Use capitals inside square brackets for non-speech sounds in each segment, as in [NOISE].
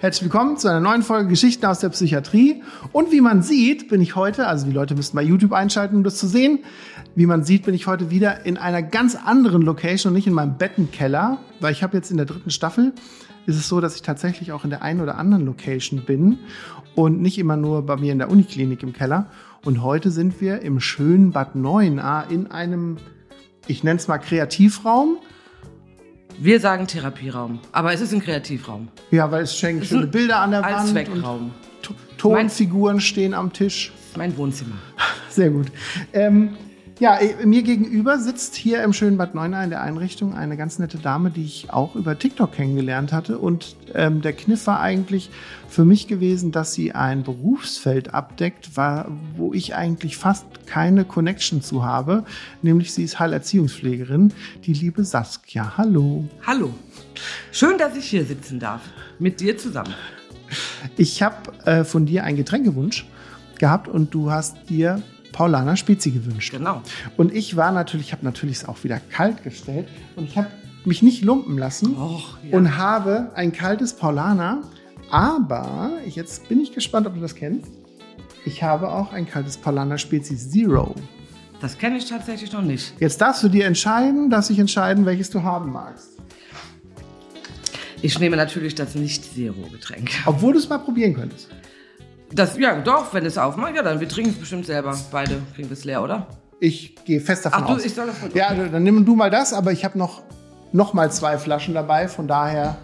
Herzlich willkommen zu einer neuen Folge Geschichten aus der Psychiatrie. Und wie man sieht, bin ich heute, also die Leute müssten bei YouTube einschalten, um das zu sehen. Wie man sieht, bin ich heute wieder in einer ganz anderen Location und nicht in meinem Bettenkeller, weil ich habe jetzt in der dritten Staffel ist es so, dass ich tatsächlich auch in der einen oder anderen Location bin und nicht immer nur bei mir in der Uniklinik im Keller. Und heute sind wir im schönen Bad Neuenahr in einem, ich nenne es mal Kreativraum. Wir sagen Therapieraum, aber es ist ein Kreativraum. Ja, weil es schenkt schöne Bilder an der Wand. Allzweckraum. und Tonfiguren stehen am Tisch. Mein Wohnzimmer. Sehr gut. Ähm, ja, äh, mir gegenüber sitzt hier im schönen Bad Neuenahr in der Einrichtung eine ganz nette Dame, die ich auch über TikTok kennengelernt hatte. Und ähm, der Kniff war eigentlich für mich gewesen, dass sie ein Berufsfeld abdeckt, war, wo ich eigentlich fast keine Connection zu habe. Nämlich sie ist Heilerziehungspflegerin, die liebe Saskia. Hallo. Hallo. Schön, dass ich hier sitzen darf. Mit dir zusammen. Ich habe äh, von dir einen Getränkewunsch gehabt und du hast dir Paulaner Spezi gewünscht. Genau. Und ich war natürlich, ich habe natürlich es auch wieder kalt gestellt und ich habe mich nicht lumpen lassen Och, ja. und habe ein kaltes Paulaner. Aber jetzt bin ich gespannt, ob du das kennst. Ich habe auch ein kaltes Paulaner Spezi Zero. Das kenne ich tatsächlich noch nicht. Jetzt darfst du dir entscheiden, darfst dich entscheiden, welches du haben magst. Ich nehme natürlich das Nicht-Zero-Getränk. Obwohl du es mal probieren könntest. Das, ja, doch, wenn es aufmacht, ja, dann wir trinken es bestimmt selber. Beide kriegen es leer, oder? Ich gehe fest davon Ach, du, aus. ich soll davon- Ja, dann nimm du mal das, aber ich habe noch, noch mal zwei Flaschen dabei, von daher.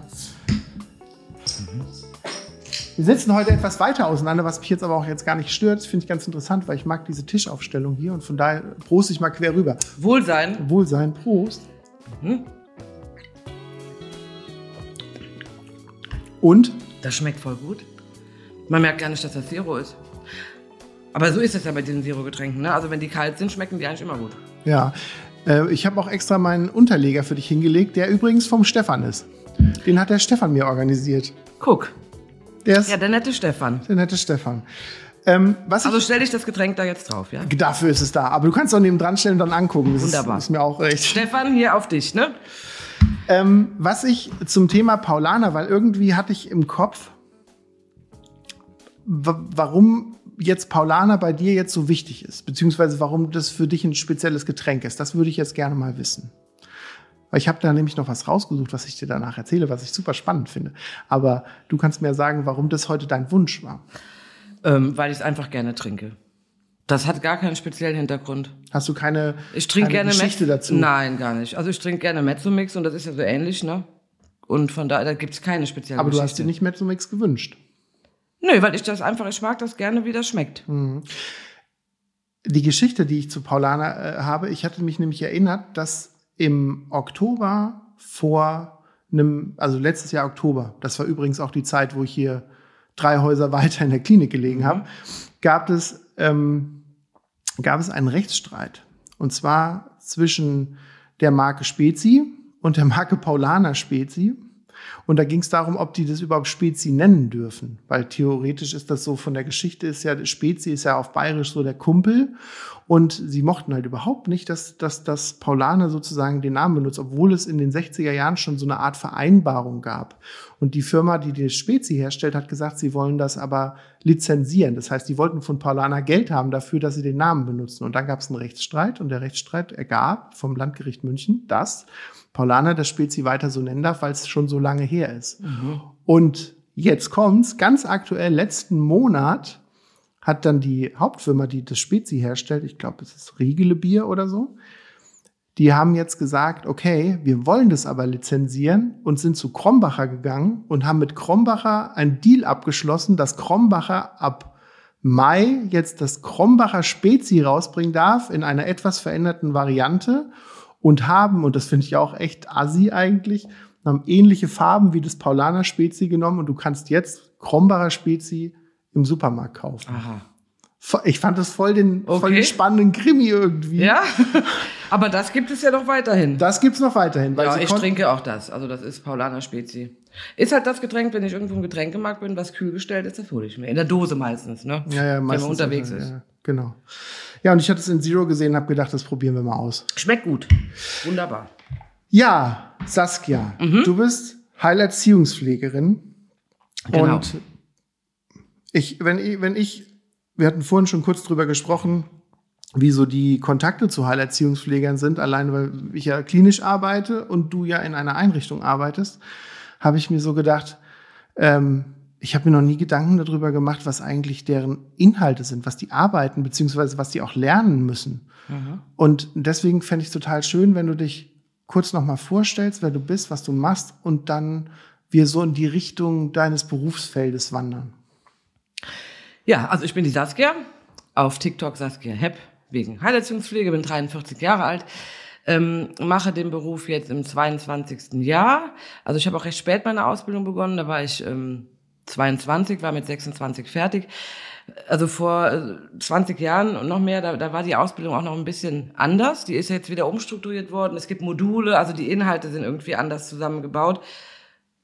Wir sitzen heute etwas weiter auseinander, was mich jetzt aber auch jetzt gar nicht stört. Das finde ich ganz interessant, weil ich mag diese Tischaufstellung hier und von daher prost ich mal quer rüber. Wohlsein. Wohlsein, Prost. Mhm. Und Das schmeckt voll gut. Man merkt gar nicht, dass das Zero ist. Aber so ist es ja bei diesen Zero-Getränken. Ne? Also wenn die kalt sind, schmecken die eigentlich immer gut. ja, äh, ich habe auch extra meinen Unterleger für dich hingelegt, der übrigens vom Stefan ist. Den hat der Stefan mir organisiert. Guck. Der ist Ja, der nette Stefan. der nette Stefan. Ähm, was Also ich, stell dich das Getränk da jetzt drauf, ja? dafür ist es da. Aber du kannst auch neben dran stellen und dann angucken. Das Wunderbar. Ist, ist mir auch recht. Stefan, hier auf dich, ne? Ähm, was ich zum Thema Paulaner, weil irgendwie hatte ich im Kopf, warum jetzt Paulaner bei dir jetzt so wichtig ist, beziehungsweise warum das für dich ein spezielles Getränk ist. Das würde ich jetzt gerne mal wissen. Weil ich habe da nämlich noch was rausgesucht, was ich dir danach erzähle, was ich super spannend finde. Aber du kannst mir sagen, warum das heute dein Wunsch war. Ähm, weil ich es einfach gerne trinke. Das hat gar keinen speziellen Hintergrund. Hast du keine, Ich trinke keine gerne Geschichte Mezzo- dazu? Nein, gar nicht. Also ich trinke gerne Mezzomix und das ist ja so ähnlich, ne? Und von daher da gibt's keine spezielle Aber du Geschichte. hast dir nicht Mezzomix gewünscht. Nö, weil ich das einfach, ich mag das gerne, wie das schmeckt. die Geschichte, die ich zu Paulana äh, habe, ich hatte mich nämlich erinnert, dass im Oktober vor einem, also letztes Jahr Oktober, das war übrigens auch die Zeit, wo ich hier drei Häuser weiter in der Klinik gelegen habe, gab es, ähm, gab es einen Rechtsstreit. Und zwar zwischen der Marke Spezi und der Marke Paulaner Spezi. Und da ging es darum, ob die das überhaupt Spezi nennen dürfen. Weil theoretisch ist das so von der Geschichte ist ja, Spezi ist ja auf Bayerisch so der Kumpel. Und sie mochten halt überhaupt nicht, dass, dass, dass Paulaner sozusagen den Namen benutzt, obwohl es in den 60er Jahren schon so eine Art Vereinbarung gab. Und die Firma, die die Spezi herstellt, hat gesagt, sie wollen das aber lizenzieren. Das heißt, die wollten von Paulaner Geld haben dafür, dass sie den Namen benutzen. Und dann gab es einen Rechtsstreit und der Rechtsstreit ergab vom Landgericht München, dass Paulaner das Spezi weiter so nennen darf, weil es schon so lange her ist. Und jetzt kommt's, ganz aktuell, letzten Monat hat dann die Hauptfirma, die das Spezi herstellt, ich glaube, es ist Riegele Bier oder so, die haben jetzt gesagt, okay, wir wollen das aber lizenzieren und sind zu Krombacher gegangen und haben mit Krombacher einen Deal abgeschlossen, dass Krombacher ab Mai jetzt das Krombacher Spezi rausbringen darf in einer etwas veränderten Variante und haben, und das finde ich auch echt assi eigentlich, haben ähnliche Farben wie das Paulaner Spezi genommen und du kannst jetzt Krombacher Spezi im Supermarkt kaufen. Aha. Ich fand das voll den, Okay. voll den spannenden Krimi irgendwie. Ja, [LAUGHS] aber das gibt es ja noch weiterhin. Das gibt's noch weiterhin. Ja, ich trinke auch das. Also das ist Paulaner Spezi. Ist halt das Getränk, wenn ich irgendwo im Getränkemarkt bin, was kühl gestellt ist, das hole ich mir. In der Dose meistens, ne? ja, ja, wenn meistens man unterwegs ist. Ja, genau. Ja, und ich hatte es in Zero gesehen und habe gedacht, das probieren wir mal aus. Schmeckt gut. Wunderbar. Ja, Saskia, Mhm. du bist Heilerziehungspflegerin. Genau. Und ich, wenn ich, wenn ich, wir hatten vorhin schon kurz drüber gesprochen, wie so die Kontakte zu Heilerziehungspflegern sind, allein weil ich ja klinisch arbeite und du ja in einer Einrichtung arbeitest, habe ich mir so gedacht, ähm, ich habe mir noch nie Gedanken darüber gemacht, was eigentlich deren Inhalte sind, was die arbeiten, beziehungsweise was die auch lernen müssen. Und deswegen fände ich es total schön, wenn du dich kurz nochmal vorstellst, wer du bist, was du machst und dann wir so in die Richtung deines Berufsfeldes wandern. Ja, also ich bin die Saskia. Auf TikTok Saskia Hepp wegen Heilerziehungspflege, bin 43 Jahre alt. Ähm, mache den Beruf jetzt im 22. Jahr. Also ich habe auch recht spät meine Ausbildung begonnen. Da war ich ähm, 22, war mit 26 fertig. Also vor äh, 20 Jahren und noch mehr, da, da war die Ausbildung auch noch ein bisschen anders. Die ist jetzt wieder umstrukturiert worden. Es gibt Module, also die Inhalte sind irgendwie anders zusammengebaut.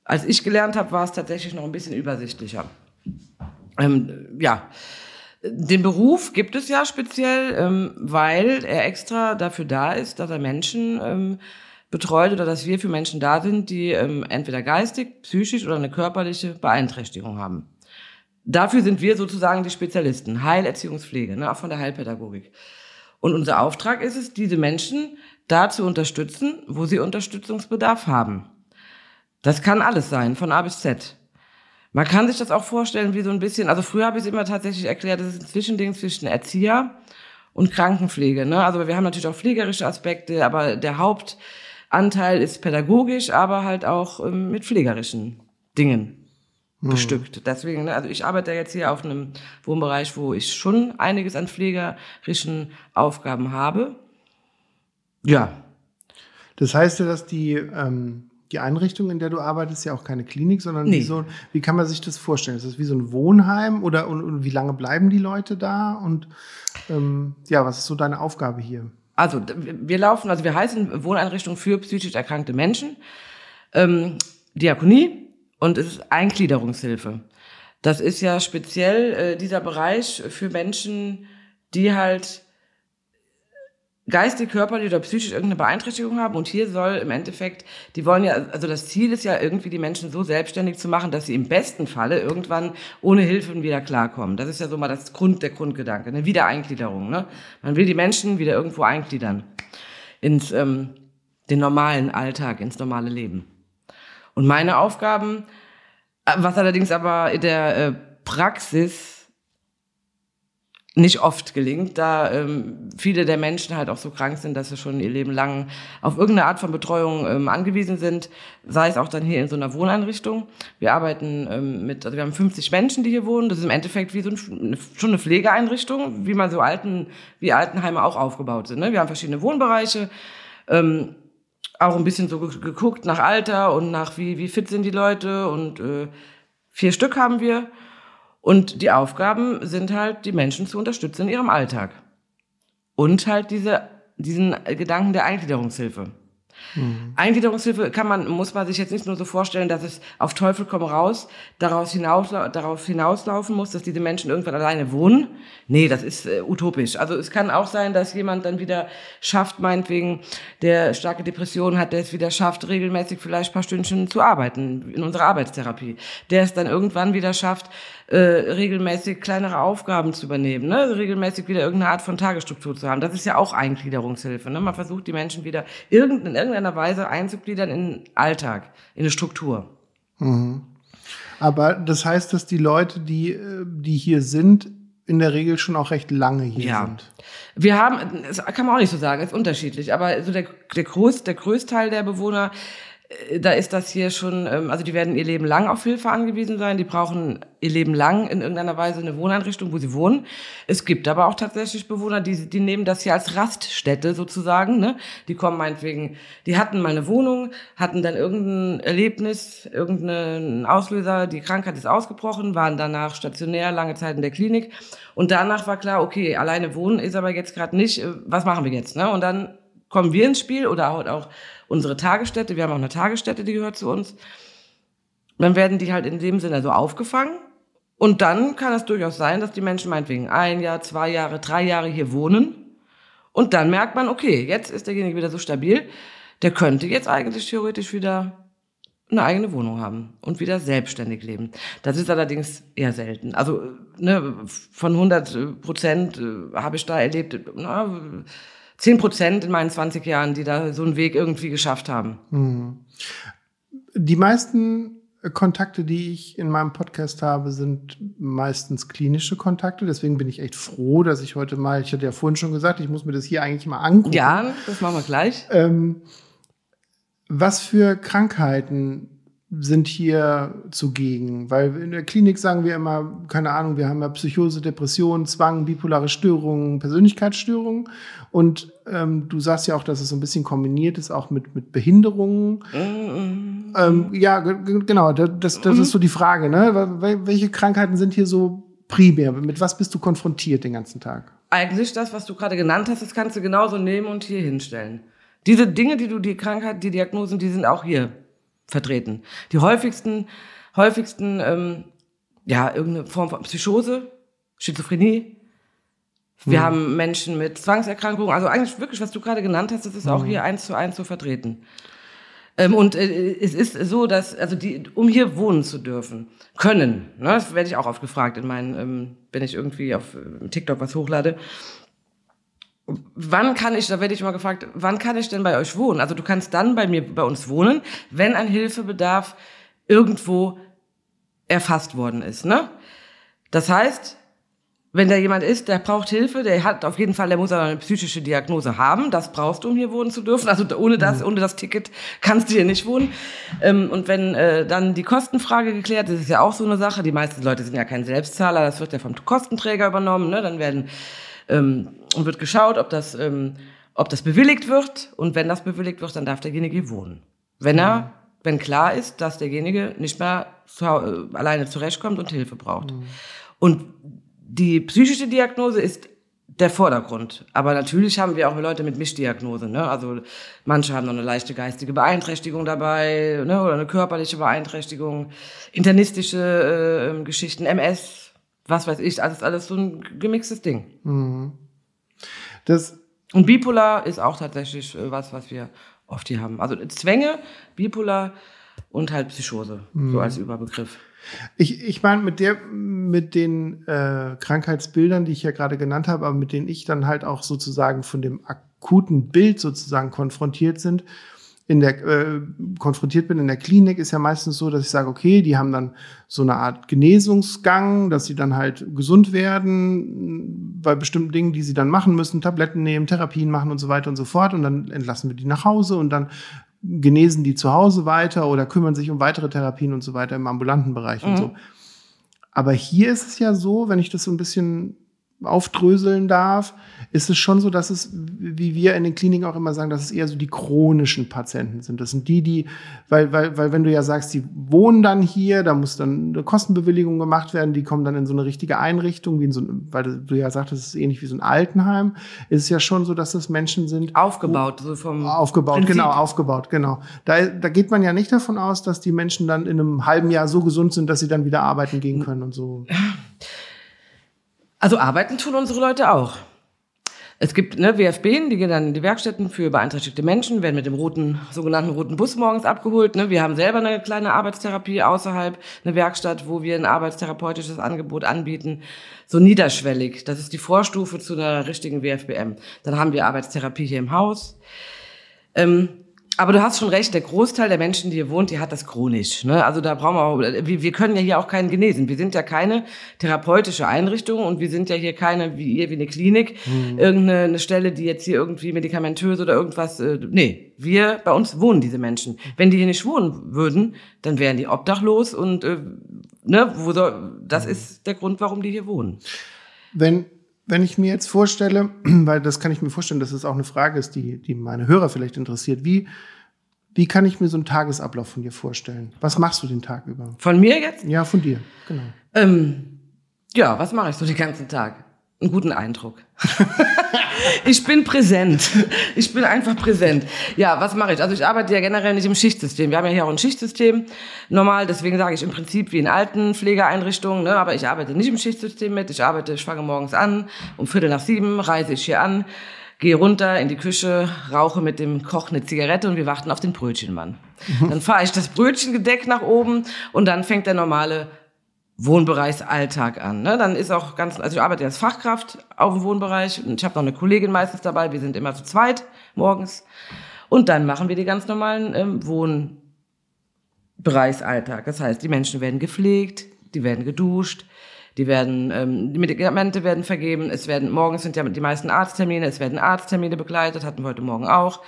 Als ich gelernt habe, war es tatsächlich noch ein bisschen übersichtlicher. Ähm, ja, den Beruf gibt es ja speziell, ähm, weil er extra dafür da ist, dass er Menschen ähm, betreut oder dass wir für Menschen da sind, die ähm, entweder geistig, psychisch oder eine körperliche Beeinträchtigung haben. Dafür sind wir sozusagen die Spezialisten, Heilerziehungspflege, ne, auch von der Heilpädagogik. Und unser Auftrag ist es, diese Menschen da zu unterstützen, wo sie Unterstützungsbedarf haben. Das kann alles sein, von A bis Z. Man kann sich das auch vorstellen wie so ein bisschen, also früher habe ich es immer tatsächlich erklärt, das ist ein Zwischending zwischen Erzieher und Krankenpflege. Ne? Also wir haben natürlich auch pflegerische Aspekte, aber der Hauptanteil ist pädagogisch, aber halt auch ähm, mit pflegerischen Dingen bestückt. Deswegen, ne, also ich arbeite jetzt hier auf einem Wohnbereich, wo ich schon einiges an pflegerischen Aufgaben habe. Ja, Das heißt ja, dass die, ähm, die Einrichtung, in der du arbeitest, ja auch keine Klinik, sondern Nee. wie so, wie kann man sich das vorstellen? Ist das wie so ein Wohnheim oder und, und wie lange bleiben die Leute da? Und ähm, ja, was ist so deine Aufgabe hier? Also wir laufen, also wir heißen Wohneinrichtung für psychisch erkrankte Menschen, ähm, Diakonie und es ist Eingliederungshilfe. Das ist ja speziell äh, dieser Bereich für Menschen, die halt geistig, körperlich oder psychisch irgendeine Beeinträchtigung haben. Und hier soll im Endeffekt, die wollen ja, also das Ziel ist ja irgendwie, die Menschen so selbstständig zu machen, dass sie im besten Falle irgendwann ohne Hilfe wieder klarkommen. Das ist ja so mal das Grund, der Grundgedanke, eine Wiedereingliederung. Ne? Man will die Menschen wieder irgendwo eingliedern ins ähm, den normalen Alltag, ins normale Leben. Und meine Aufgaben, äh, was allerdings aber in der äh, Praxis nicht oft gelingt, da ähm, viele der Menschen halt auch so krank sind, dass sie schon ihr Leben lang auf irgendeine Art von Betreuung ähm, angewiesen sind, sei es auch dann hier in so einer Wohneinrichtung. Wir arbeiten ähm, mit, also wir haben 50 Menschen, die hier wohnen. Das ist im Endeffekt wie so ein, schon eine Pflegeeinrichtung, wie man so Alten, wie Altenheime auch aufgebaut sind. Ne? Wir haben verschiedene Wohnbereiche, ähm, auch ein bisschen so ge- geguckt nach Alter und nach wie, wie fit sind die Leute und äh, vier Stück haben wir. Und die Aufgaben sind halt, die Menschen zu unterstützen in ihrem Alltag. Und halt diese, diesen Gedanken der Eingliederungshilfe. Eingliederungshilfe kann man, muss man sich jetzt nicht nur so vorstellen, dass es auf Teufel komm raus daraus hinaus, darauf hinauslaufen muss, dass diese Menschen irgendwann alleine wohnen. Nee, das ist äh, utopisch. Also es kann auch sein, dass jemand dann wieder schafft, meinetwegen, der starke Depressionen hat, der es wieder schafft, regelmäßig vielleicht ein paar Stündchen zu arbeiten in unserer Arbeitstherapie. Der es dann irgendwann wieder schafft, äh, regelmäßig kleinere Aufgaben zu übernehmen, ne? regelmäßig wieder irgendeine Art von Tagesstruktur zu haben. Das ist ja auch Eingliederungshilfe. Ne? Man versucht die Menschen wieder irgend, in irgendeiner Weise einzugliedern in den Alltag, in eine Struktur. Aber das heißt, dass die Leute, die, äh, die hier sind, in der Regel schon auch recht lange hier Ja. sind. Wir haben, das kann man auch nicht so sagen, ist unterschiedlich, aber so der, der, Groß, der Größteil der Bewohner da ist das hier schon, ähm, also die werden ihr Leben lang auf Hilfe angewiesen sein. Die brauchen ihr Leben lang in irgendeiner Weise eine Wohneinrichtung, wo sie wohnen. Es gibt aber auch tatsächlich Bewohner, die, die nehmen das hier als Raststätte sozusagen. Ne? Die kommen meinetwegen, die hatten mal eine Wohnung, hatten dann irgendein Erlebnis, irgendeinen Auslöser, die Krankheit ist ausgebrochen, waren danach stationär lange Zeit in der Klinik. Und danach war klar, okay, alleine wohnen ist aber jetzt gerade nicht, äh, was machen wir jetzt? Ne? Und dann kommen wir ins Spiel oder auch unsere Tagesstätte. Wir haben auch eine Tagesstätte, die gehört zu uns. Dann werden die halt in dem Sinne so aufgefangen. Und dann kann es durchaus sein, dass die Menschen meinetwegen ein Jahr, zwei Jahre, drei Jahre hier wohnen. Und dann merkt man, okay, jetzt ist derjenige wieder so stabil, der könnte jetzt eigentlich theoretisch wieder eine eigene Wohnung haben und wieder selbstständig leben. Das ist allerdings eher selten. Also ne, von 100 Prozent äh, habe ich da erlebt, na, 10 Prozent in meinen 20 Jahren, die da so einen Weg irgendwie geschafft haben. Mhm. Die meisten Kontakte, die ich in meinem Podcast habe, sind meistens klinische Kontakte. Deswegen bin ich echt froh, dass ich heute mal, ich hatte ja vorhin schon gesagt, ich muss mir das hier eigentlich mal angucken. Ja, das machen wir gleich. Ähm, was für Krankheiten sind hier zugegen? Weil in der Klinik sagen wir immer, keine Ahnung, wir haben ja Psychose, Depression, Zwang, bipolare Störungen, Persönlichkeitsstörungen. Und ähm, du sagst ja auch, dass es so ein bisschen kombiniert ist, auch mit, mit Behinderungen. Mhm. Ähm, ja, genau, das, das mhm. ist so die Frage. Ne? Welche Krankheiten sind hier so primär? Mit was bist du konfrontiert den ganzen Tag? Eigentlich das, was du gerade genannt hast, das kannst du genauso nehmen und hier hinstellen. Diese Dinge, die du, die Krankheit, die Diagnosen, die sind auch hier vertreten. Die häufigsten, häufigsten, ähm, ja, irgendeine Form von Psychose, Schizophrenie. Wir hm. haben Menschen mit Zwangserkrankungen, also eigentlich wirklich, was du gerade genannt hast, das ist auch hm. hier eins zu eins zu vertreten. Ähm, und äh, es ist so, dass, also die, um hier wohnen zu dürfen, können, ne, das werde ich auch oft gefragt in meinen, ähm, wenn ich irgendwie auf äh, TikTok was hochlade, wann kann ich, da werde ich immer gefragt, wann kann ich denn bei euch wohnen? Also du kannst dann bei mir, bei uns wohnen, wenn ein Hilfebedarf irgendwo erfasst worden ist, ne? Das heißt, wenn da jemand ist, der braucht Hilfe, der hat auf jeden Fall, der muss eine psychische Diagnose haben. Das brauchst du, um hier wohnen zu dürfen. Also ohne das, mhm. ohne das Ticket kannst du hier nicht wohnen. Ähm, und wenn äh, dann die Kostenfrage geklärt ist, ist ja auch so eine Sache. Die meisten Leute sind ja kein Selbstzahler, das wird ja vom Kostenträger übernommen. Ne? Dann werden ähm, und wird geschaut, ob das, ähm, ob das bewilligt wird. Und wenn das bewilligt wird, dann darf derjenige wohnen. Wenn er, wenn klar ist, dass derjenige nicht mehr zu, äh, alleine zurechtkommt und Hilfe braucht. Mhm. Und die psychische Diagnose ist der Vordergrund. Aber natürlich haben wir auch Leute mit Mischdiagnose. Ne? Also manche haben noch eine leichte geistige Beeinträchtigung dabei ne? oder eine körperliche Beeinträchtigung, internistische äh, ähm, Geschichten, MS, was weiß ich, alles, alles so ein gemixtes Ding. Mhm. Das und bipolar ist auch tatsächlich äh, was, was wir oft hier haben. Also Zwänge, bipolar und halt Psychose, mhm. so als Überbegriff. Ich, ich meine, mit der, mit den äh, Krankheitsbildern, die ich ja gerade genannt habe, aber mit denen ich dann halt auch sozusagen von dem akuten Bild sozusagen konfrontiert sind, in der, äh, konfrontiert bin in der Klinik, ist ja meistens so, dass ich sage, okay, die haben dann so eine Art Genesungsgang, dass sie dann halt gesund werden bei bestimmten Dingen, die sie dann machen müssen, Tabletten nehmen, Therapien machen und so weiter und so fort. Und dann entlassen wir die nach Hause und dann genesen die zu Hause weiter oder kümmern sich um weitere Therapien und so weiter im ambulanten Bereich mhm. und so. Aber hier ist es ja so, wenn ich das so ein bisschen aufdröseln darf, ist es schon so, dass es, wie wir in den Kliniken auch immer sagen, dass es eher so die chronischen Patienten sind. Das sind die, die, weil, weil, weil wenn du ja sagst, die wohnen dann hier, da muss dann eine Kostenbewilligung gemacht werden, die kommen dann in so eine richtige Einrichtung, wie in so, weil du ja sagtest, es ist ähnlich wie so ein Altenheim, ist es ja schon so, dass das Menschen sind. Aufgebaut, so vom. Aufgebaut, Prinzip. genau, aufgebaut, genau. Da, da geht man ja nicht davon aus, dass die Menschen dann in einem halben Jahr so gesund sind, dass sie dann wieder arbeiten gehen können und so. [LAUGHS] Also arbeiten tun unsere Leute auch. Es gibt ne, WFB, die gehen dann in die Werkstätten für beeinträchtigte Menschen, werden mit dem roten, sogenannten roten Bus morgens abgeholt. Ne. Wir haben selber eine kleine Arbeitstherapie außerhalb, eine Werkstatt, wo wir ein arbeitstherapeutisches Angebot anbieten, so niederschwellig. Das ist die Vorstufe zu einer richtigen WFBM. Dann haben wir Arbeitstherapie hier im Haus. Ähm, Aber du hast schon recht, der Großteil der Menschen, die hier wohnt, die hat das chronisch. Ne? Also da brauchen wir auch, wir, wir können ja hier auch keinen genesen. Wir sind ja keine therapeutische Einrichtung und wir sind ja hier keine, wie ihr, wie eine Klinik, mhm. irgendeine eine Stelle, die jetzt hier irgendwie medikamentös oder irgendwas, äh, nee, wir, bei uns wohnen diese Menschen. Wenn die hier nicht wohnen würden, dann wären die obdachlos und, äh, ne, wo soll, das mhm. ist der Grund, warum die hier wohnen. Wenn wenn ich mir jetzt vorstelle, [CLEARS THROAT] weil das kann ich mir vorstellen, dass es auch eine Frage ist, die, die meine Hörer vielleicht interessiert, wie, wie kann ich mir so einen Tagesablauf von dir vorstellen? Was machst du den Tag über? Von mir jetzt? Ja, von dir, genau. Ähm, ja, was mache ich so den ganzen Tag? Einen guten Eindruck. [LAUGHS] ich bin präsent. Ich bin einfach präsent. Ja, was mache ich? Also ich arbeite ja generell nicht im Schichtsystem. Wir haben ja hier auch ein Schichtsystem normal, deswegen sage ich im Prinzip wie in alten Pflegeeinrichtungen, ne? aber ich arbeite nicht im Schichtsystem mit. Ich arbeite, ich fange morgens an, um Viertel nach sieben reise ich hier an, gehe runter in die Küche, rauche mit dem Koch eine Zigarette und wir warten auf den Brötchenmann. Mhm. Dann fahre ich das Brötchengedeck nach oben und dann fängt der normale Wohnbereichsalltag an. Ne? Dann ist auch ganz, also ich arbeite als Fachkraft auf dem Wohnbereich und ich habe noch eine Kollegin meistens dabei. Wir sind immer zu zweit morgens und dann machen wir die ganz normalen ähm, Wohnbereichsalltag. Das heißt, die Menschen werden gepflegt, die werden geduscht, die werden, ähm, die Medikamente werden vergeben. Es werden morgens sind ja die meisten Arzttermine. Es werden Arzttermine begleitet. Hatten wir heute Morgen auch.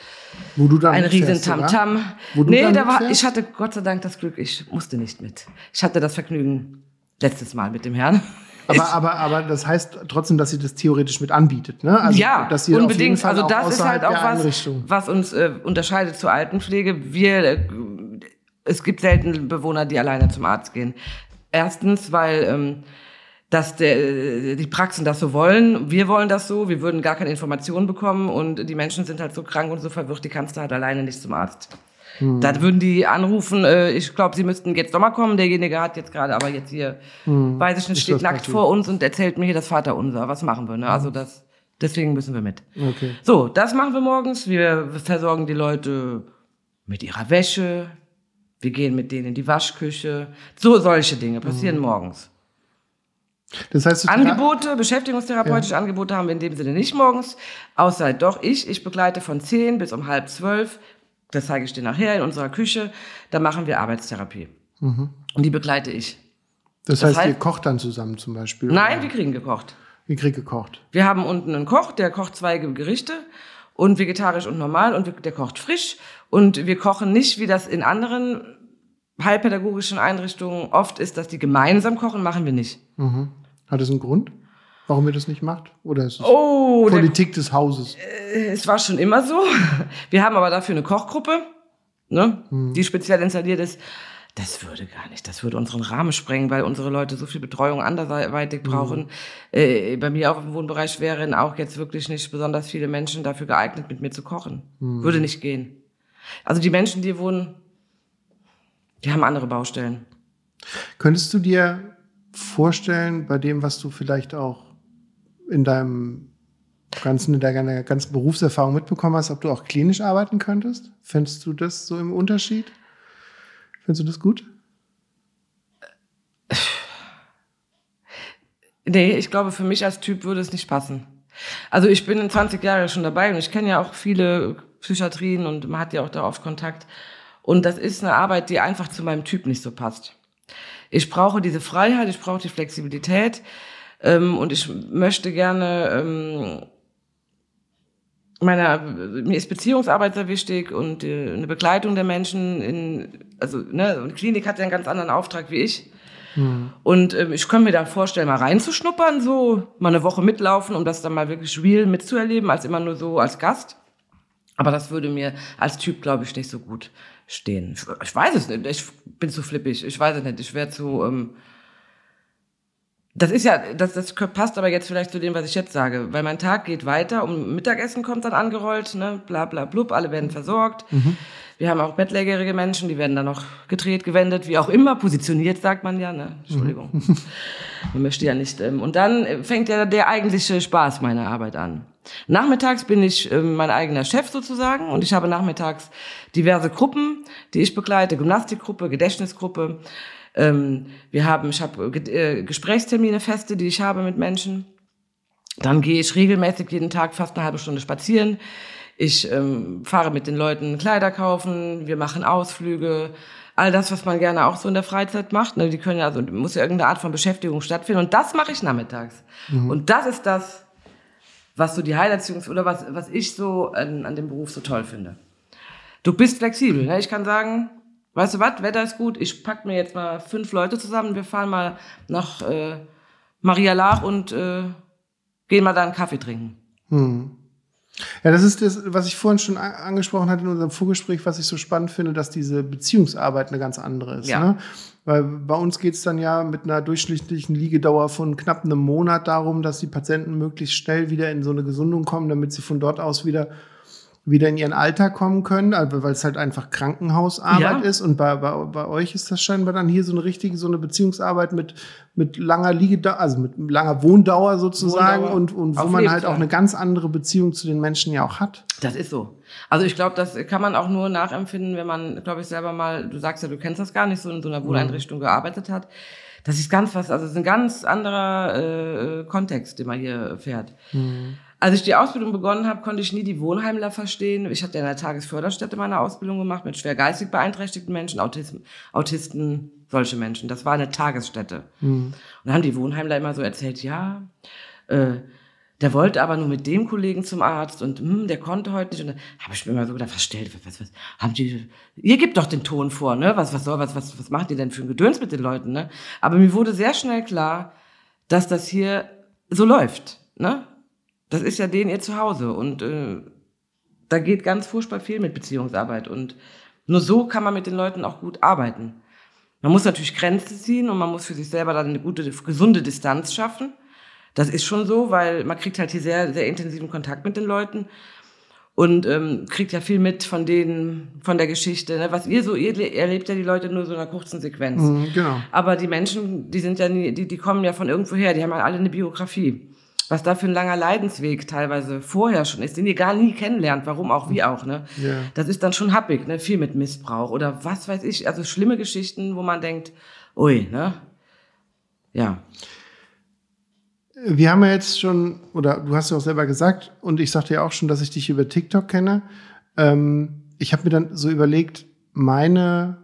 Wo du dann ein riesen Tamtam. -Tam. Nee, da war, ich hatte Gott sei Dank das Glück. Ich musste nicht mit. Ich hatte das Vergnügen letztes Mal mit dem Herrn. Aber, aber, aber das heißt trotzdem, dass sie das theoretisch mit anbietet, ne? Also, ja, dass sie unbedingt. also das ist halt auch was, was uns äh, unterscheidet zur Altenpflege. Wir, äh, es gibt selten Bewohner, die alleine zum Arzt gehen. Erstens, weil ähm, dass der, äh, die Praxen das so wollen. Wir wollen das so. Wir würden gar keine Informationen bekommen und die Menschen sind halt so krank und so verwirrt, die kannst du halt alleine nicht zum Arzt. Hm. Da würden die anrufen, äh, ich glaube, sie müssten jetzt doch mal kommen. Derjenige hat jetzt gerade, aber jetzt hier, hm. weiß ich nicht, steht nackt passiert? vor uns und erzählt mir hier das Vaterunser. Was machen wir? Ne? Also hm. das, deswegen müssen wir mit. Okay. So, das machen wir morgens. Wir versorgen die Leute mit ihrer Wäsche. Wir gehen mit denen in die Waschküche. So solche Dinge passieren hm. morgens. Das heißt, Angebote, beschäftigungstherapeutische ja. Angebote haben wir in dem Sinne nicht morgens, außer doch ich. Ich begleite von 10 bis um halb zwölf das zeige ich dir nachher in unserer Küche. Da machen wir Arbeitstherapie. Mhm. Und die begleite ich. Das, das heißt, heißt, ihr kocht dann zusammen zum Beispiel? Nein, oder? wir kriegen gekocht. Wir kriegen gekocht. Wir haben unten einen Koch, der kocht zwei Gerichte und vegetarisch und normal und der kocht frisch. Und wir kochen nicht, wie das in anderen heilpädagogischen Einrichtungen oft ist, dass die gemeinsam kochen, machen wir nicht. Mhm. Hat das einen Grund? Warum ihr das nicht macht? Oder ist es oh, Politik der, des Hauses? Äh, es war schon immer so. Wir haben aber dafür eine Kochgruppe, ne, hm. die speziell installiert ist. Das würde gar nicht, das würde unseren Rahmen sprengen, weil unsere Leute so viel Betreuung anderweitig hm. brauchen. Mhm. Äh, bei mir auch im Wohnbereich wären auch jetzt wirklich nicht besonders viele Menschen dafür geeignet, mit mir zu kochen. Mhm. Würde nicht gehen. Also die Menschen, die wohnen, die haben andere Baustellen. Könntest du dir vorstellen, bei dem, was du vielleicht auch in deinem ganzen, in deiner ganzen Berufserfahrung mitbekommen hast, ob du auch klinisch arbeiten könntest? Findest du das so im Unterschied? Findest du das gut? Nee, ich glaube, für mich als Typ würde es nicht passen. Also ich bin in 20 Jahren schon dabei und ich kenne ja auch viele Psychiatrien und man hat ja auch da oft Kontakt. Und das ist eine Arbeit, die einfach zu meinem Typ nicht so passt. Ich brauche diese Freiheit, ich brauche die Flexibilität. Ähm, und ich möchte gerne, ähm, meiner, mir ist Beziehungsarbeit sehr wichtig und äh, eine Begleitung der Menschen in, also, ne, eine Klinik hat ja einen ganz anderen Auftrag wie ich. Mhm. Und ähm, ich kann mir da vorstellen, mal reinzuschnuppern, so mal eine Woche mitlaufen, um das dann mal wirklich real mitzuerleben, als immer nur so als Gast. Aber das würde mir als Typ, glaube ich, nicht so gut stehen. Ich weiß es nicht. Ich bin zu flippig. Ich weiß es nicht. Ich wäre zu, ähm, das ist ja, das, das passt aber jetzt vielleicht zu dem, was ich jetzt sage, weil mein Tag geht weiter, um Mittagessen kommt dann angerollt, ne, bla bla blub, alle werden versorgt. Mhm. Wir haben auch bettlägerige Menschen, die werden dann noch gedreht, gewendet, wie auch immer, positioniert, sagt man ja, ne? Entschuldigung. Mhm. [LAUGHS] man möchte ja nicht. Ähm, und dann fängt ja der eigentliche Spaß meiner Arbeit an. Nachmittags bin ich ähm, mein eigener Chef sozusagen und ich habe nachmittags diverse Gruppen, die ich begleite, Gymnastikgruppe, Gedächtnisgruppe, ähm, wir haben, ich habe äh, Gesprächstermine feste, die ich habe mit Menschen. Dann gehe ich regelmäßig jeden Tag fast eine halbe Stunde spazieren Ich ähm, fahre mit den Leuten Kleider kaufen, wir machen Ausflüge, all das, was man gerne auch so in der Freizeit macht. Ne? Die können ja, also muss ja irgendeine Art von Beschäftigung stattfinden. Und das mache ich nachmittags. Mhm. Und das ist das, was so die Highlights oder was, was ich so an, an dem Beruf so toll finde. Du bist flexibel. Ne? Ich kann sagen, weißt du was, Wetter ist gut, ich pack mir jetzt mal fünf Leute zusammen, wir fahren mal nach äh, Maria Lach und äh, gehen mal da einen Kaffee trinken. Hm. Ja, das ist das, was ich vorhin schon angesprochen hatte in unserem Vorgespräch, was ich so spannend finde, dass diese Beziehungsarbeit eine ganz andere ist. Ja. Ne? Weil bei uns geht es dann ja mit einer durchschnittlichen Liegedauer von knapp einem Monat darum, dass die Patienten möglichst schnell wieder in so eine Gesundung kommen, damit sie von dort aus wieder wieder in ihren Alltag kommen können, also weil es halt einfach Krankenhausarbeit ja. ist. Und bei, bei, bei euch ist das scheinbar dann hier so eine richtige, so eine Beziehungsarbeit mit, mit langer Liegedauer, also mit langer Wohndauer sozusagen Wohndauer und, und wo man halt auch eine ganz andere Beziehung zu den Menschen ja auch hat. Das ist so. Also ich glaube, das kann man auch nur nachempfinden, wenn man, glaube ich, selber mal, du sagst ja, du kennst das gar nicht, so in so einer Wohneinrichtung mhm. gearbeitet hat. Das ist ganz was, also es ist ein ganz anderer äh, Kontext, den man hier fährt. Mhm. Als ich die Ausbildung begonnen habe, konnte ich nie die Wohnheimler verstehen. Ich hatte in der Tagesförderstätte meine Ausbildung gemacht mit schwer geistig beeinträchtigten Menschen, Autism, Autisten, solche Menschen. Das war eine Tagesstätte. Mhm. Und dann haben die Wohnheimler immer so erzählt, ja, äh, der wollte aber nur mit dem Kollegen zum Arzt und hm, der konnte heute nicht. Und dann habe ich mir immer so gedacht, was stellt, was, was, haben die, ihr gebt doch den Ton vor, ne? Was, was soll, was, was, was macht ihr denn für ein Gedöns mit den Leuten, ne? Aber mir wurde sehr schnell klar, dass das hier so läuft, ne? Das ist ja denen ihr Zuhause und äh, da geht ganz furchtbar viel mit Beziehungsarbeit und nur so kann man mit den Leuten auch gut arbeiten. Man muss natürlich Grenzen ziehen und man muss für sich selber dann eine gute, gesunde Distanz schaffen. Das ist schon so, weil man kriegt halt hier sehr, sehr intensiven Kontakt mit den Leuten und ähm, kriegt ja viel mit von denen, von der Geschichte. Ne? Was ihr so, ihr erlebt ja die Leute nur so in einer kurzen Sequenz. Mhm, genau. Aber die Menschen, die sind ja nie, die, die kommen ja von irgendwoher, die haben ja alle eine Biografie was da für ein langer Leidensweg teilweise vorher schon ist, den ihr gar nie kennenlernt, warum auch, wie auch, ne? Ja. Das ist dann schon happig, ne? Viel mit Missbrauch oder was weiß ich, also schlimme Geschichten, wo man denkt, ui, ne? Ja. Wir haben ja jetzt schon, oder du hast ja auch selber gesagt, und ich sagte ja auch schon, dass ich dich über TikTok kenne. Ähm, ich habe mir dann so überlegt, meine,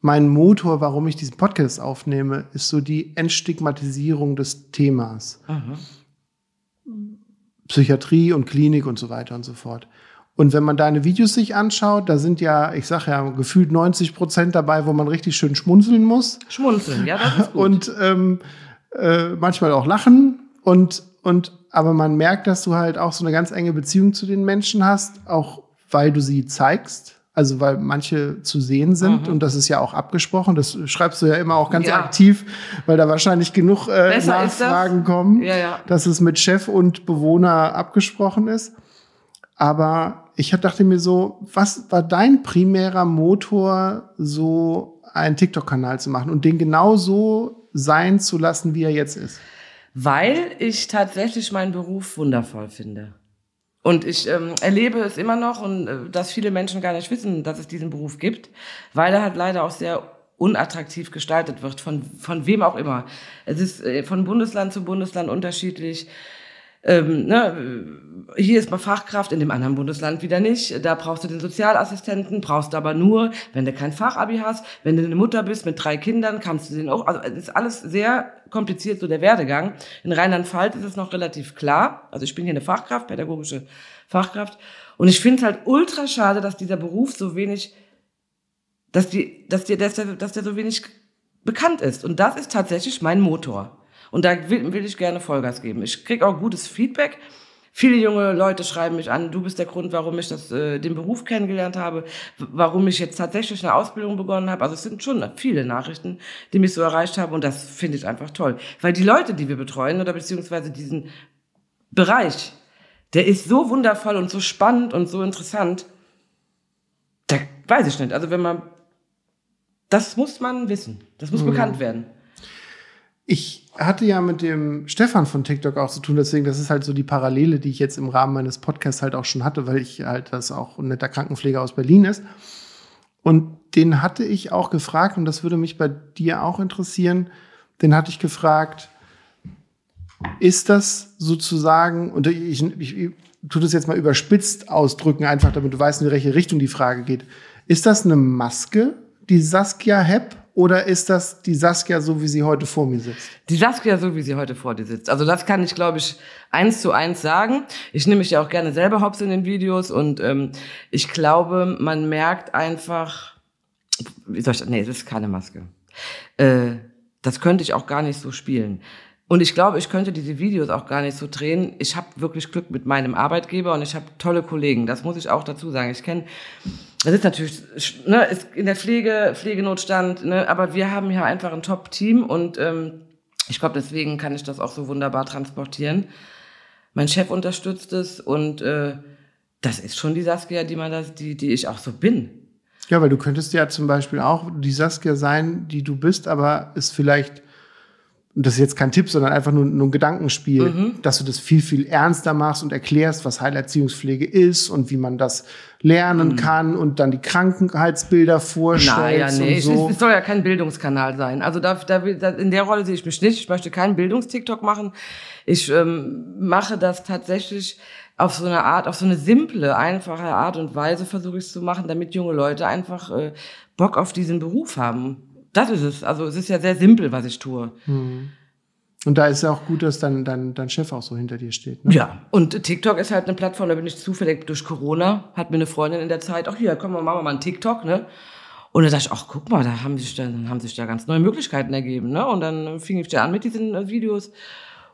mein Motor, warum ich diesen Podcast aufnehme, ist so die Entstigmatisierung des Themas. Mhm. Psychiatrie und Klinik und so weiter und so fort. Und wenn man deine Videos sich anschaut, da sind ja, ich sage ja, gefühlt 90 Prozent dabei, wo man richtig schön schmunzeln muss. Schmunzeln, ja, das ist gut. Und ähm, äh, manchmal auch lachen. Und, und aber man merkt, dass du halt auch so eine ganz enge Beziehung zu den Menschen hast, auch weil du sie zeigst. Also weil manche zu sehen sind mhm. und das ist ja auch abgesprochen. Das schreibst du ja immer auch ganz ja. aktiv, weil da wahrscheinlich genug äh, Nachfragen kommen, ja, ja. dass es mit Chef und Bewohner abgesprochen ist. Aber ich dachte mir so, was war dein primärer Motor, so einen TikTok-Kanal zu machen und den genau so sein zu lassen, wie er jetzt ist? Weil ich tatsächlich meinen Beruf wundervoll finde. Und ich ähm, erlebe es immer noch und äh, dass viele Menschen gar nicht wissen, dass es diesen Beruf gibt, weil er halt leider auch sehr unattraktiv gestaltet wird, von, von wem auch immer. Es ist äh, von Bundesland zu Bundesland unterschiedlich ähm, ne, hier ist man Fachkraft, in dem anderen Bundesland wieder nicht. Da brauchst du den Sozialassistenten, brauchst du aber nur, wenn du kein Fachabi hast. Wenn du eine Mutter bist mit drei Kindern, kannst du den auch. Also es ist alles sehr kompliziert, so der Werdegang. In Rheinland-Pfalz ist es noch relativ klar. Also ich bin hier eine Fachkraft, pädagogische Fachkraft. Und ich finde es halt ultra schade, dass dieser Beruf so wenig, dass die, dass der, dass der, dass der so wenig bekannt ist. Und das ist tatsächlich mein Motor. Und da will, will ich gerne Vollgas geben. Ich krieg auch gutes Feedback. Viele junge Leute schreiben mich an, du bist der Grund, warum ich das, äh, den Beruf kennengelernt habe, warum ich jetzt tatsächlich eine Ausbildung begonnen habe. Also es sind schon viele Nachrichten, die mich so erreicht haben und das finde ich einfach toll. Weil die Leute, die wir betreuen oder beziehungsweise diesen Bereich, der ist so wundervoll und so spannend und so interessant. Da weiß ich nicht. Also wenn man, das muss man wissen. Das muss mhm. bekannt werden. Ich hatte ja mit dem Stefan von TikTok auch zu tun, deswegen, das ist halt so die Parallele, die ich jetzt im Rahmen meines Podcasts halt auch schon hatte, weil ich halt das auch ein netter Krankenpfleger aus Berlin ist. Und den hatte ich auch gefragt, und das würde mich bei dir auch interessieren, den hatte ich gefragt, ist das sozusagen, und ich, ich, ich tue das jetzt mal überspitzt ausdrücken, einfach damit du weißt, in welche Richtung die Frage geht. Ist das eine Maske, die Saskia Hepp, oder ist das die Saskia so, wie sie heute vor mir sitzt? Die Saskia so, wie sie heute vor dir sitzt. Also das kann ich, glaube ich, eins zu eins sagen. Ich nehme mich ja auch gerne selber hops in den Videos und ähm, ich glaube, man merkt einfach, wie soll ich, nee, das ist keine Maske. Äh, das könnte ich auch gar nicht so spielen. Und ich glaube, ich könnte diese Videos auch gar nicht so drehen. Ich habe wirklich Glück mit meinem Arbeitgeber und ich habe tolle Kollegen. Das muss ich auch dazu sagen. Ich kenne, das ist natürlich ne, ist in der Pflege, Pflegenotstand, ne, aber wir haben hier einfach ein Top-Team und ähm, ich glaube, deswegen kann ich das auch so wunderbar transportieren. Mein Chef unterstützt es und äh, das ist schon die Saskia, die man das, die, die ich auch so bin. Ja, weil du könntest ja zum Beispiel auch die Saskia sein, die du bist, aber ist vielleicht und das ist jetzt kein Tipp, sondern einfach nur, nur ein Gedankenspiel, mhm. dass du das viel, viel ernster machst und erklärst, was Heilerziehungspflege ist und wie man das lernen mhm. kann und dann die Krankheitsbilder vorstellst. Naja, nee, und so. es, soll ja kein Bildungskanal sein. Also da, da, in der Rolle sehe ich mich nicht. Ich möchte keinen Bildungstiktok machen. Ich ähm, mache das tatsächlich auf so eine Art, auf so eine simple, einfache Art und Weise versuche ich es zu machen, damit junge Leute einfach äh, Bock auf diesen Beruf haben das ist es. Also es ist ja sehr simpel, was ich tue. Mhm. Und da ist ja auch gut, dass dein, dein, dein Chef auch so hinter dir steht. Ne? Ja, und TikTok ist halt eine Plattform, da bin ich zufällig durch Corona, hat mir eine Freundin in der Zeit, ach hier, komm, machen wir mal einen TikTok, ne? Und da dachte ich, ach guck mal, da haben sich, da haben sich da ganz neue Möglichkeiten ergeben, ne? Und dann fing ich da an mit diesen äh, Videos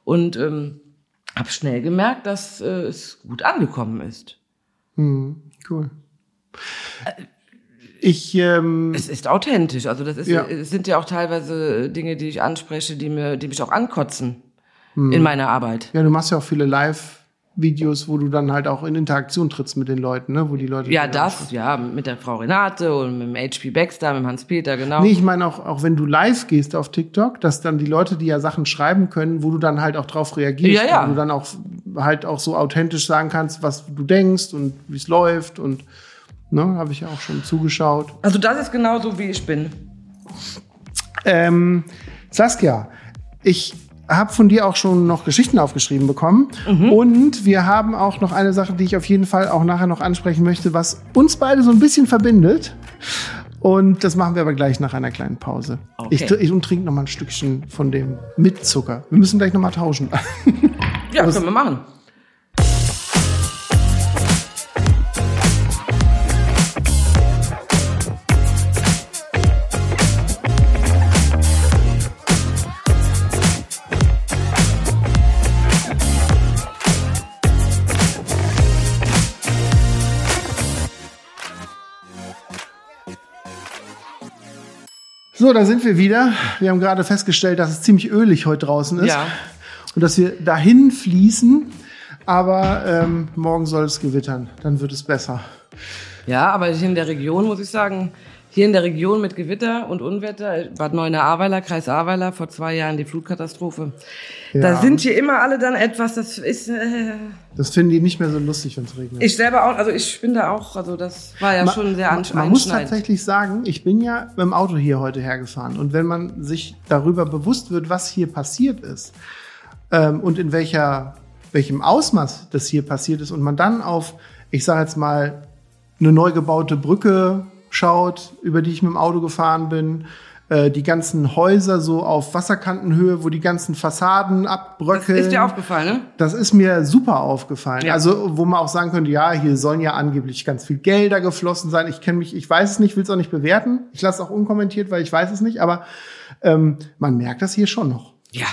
und ähm, habe schnell gemerkt, dass äh, es gut angekommen ist. Mhm, cool. Äh, ich, ähm, es ist authentisch. Also das ist, ja. es sind ja auch teilweise Dinge, die ich anspreche, die mir, die mich auch ankotzen hm. in meiner Arbeit. Ja, du machst ja auch viele Live. Videos, wo du dann halt auch in Interaktion trittst mit den Leuten, ne? wo die Leute. Ja, das, ja, mit der Frau Renate und mit dem HP Baxter, mit Hans-Peter, genau. Nee, ich meine auch, auch wenn du live gehst auf TikTok, dass dann die Leute, die ja Sachen schreiben können, wo du dann halt auch drauf reagierst, ja, ja. wo du dann auch halt auch so authentisch sagen kannst, was du denkst und wie es läuft und Ne, Habe ich auch schon zugeschaut. Also das ist genauso, wie ich bin. Ähm, Saskia, ich habe von dir auch schon noch Geschichten aufgeschrieben bekommen. Mhm. Und wir haben auch noch eine Sache, die ich auf jeden Fall auch nachher noch ansprechen möchte, was uns beide so ein bisschen verbindet. Und das machen wir aber gleich nach einer kleinen Pause. Okay. Ich, ich trinke noch mal ein Stückchen von dem mit Zucker. Wir müssen gleich noch mal tauschen. ja, [LAUGHS] können wir machen. So, da sind wir wieder. Wir haben gerade festgestellt, dass es ziemlich ölig heute draußen ist. Ja. Und dass wir dahin fließen. Aber ähm, morgen soll es gewittern. Dann wird es besser. Ja, aber hier in der Region muss ich sagen, hier in der Region mit Gewitter und Unwetter, Bad Neuenahr-Ahrweiler, Kreis Ahrweiler, vor zwei Jahren die Flutkatastrophe. Ja. Da sind hier immer alle dann etwas, das ist. Äh, das finden die nicht mehr so lustig, wenn es regnet. Ich selber auch, also ich bin da auch, also das war ja man, schon sehr anstrengend. Man muss tatsächlich sagen, ich bin ja mit dem Auto hier heute hergefahren. Und wenn man sich darüber bewusst wird, was hier passiert ist ähm, und in welcher, welchem Ausmaß das hier passiert ist, und man dann auf, ich sage jetzt mal, eine neu gebaute Brücke schaut, über die ich mit dem Auto gefahren bin, äh, die ganzen Häuser so auf Wasserkantenhöhe, wo die ganzen Fassaden abbröckeln. Das ist dir aufgefallen, ne? Das ist mir super aufgefallen. Ja. Also, wo man auch sagen könnte, ja, hier sollen ja angeblich ganz viel Gelder geflossen sein. Ich kenne mich, ich weiß es nicht, will es auch nicht bewerten. Ich lasse es auch unkommentiert, weil ich weiß es nicht, aber ähm, man merkt das hier schon noch. Ja.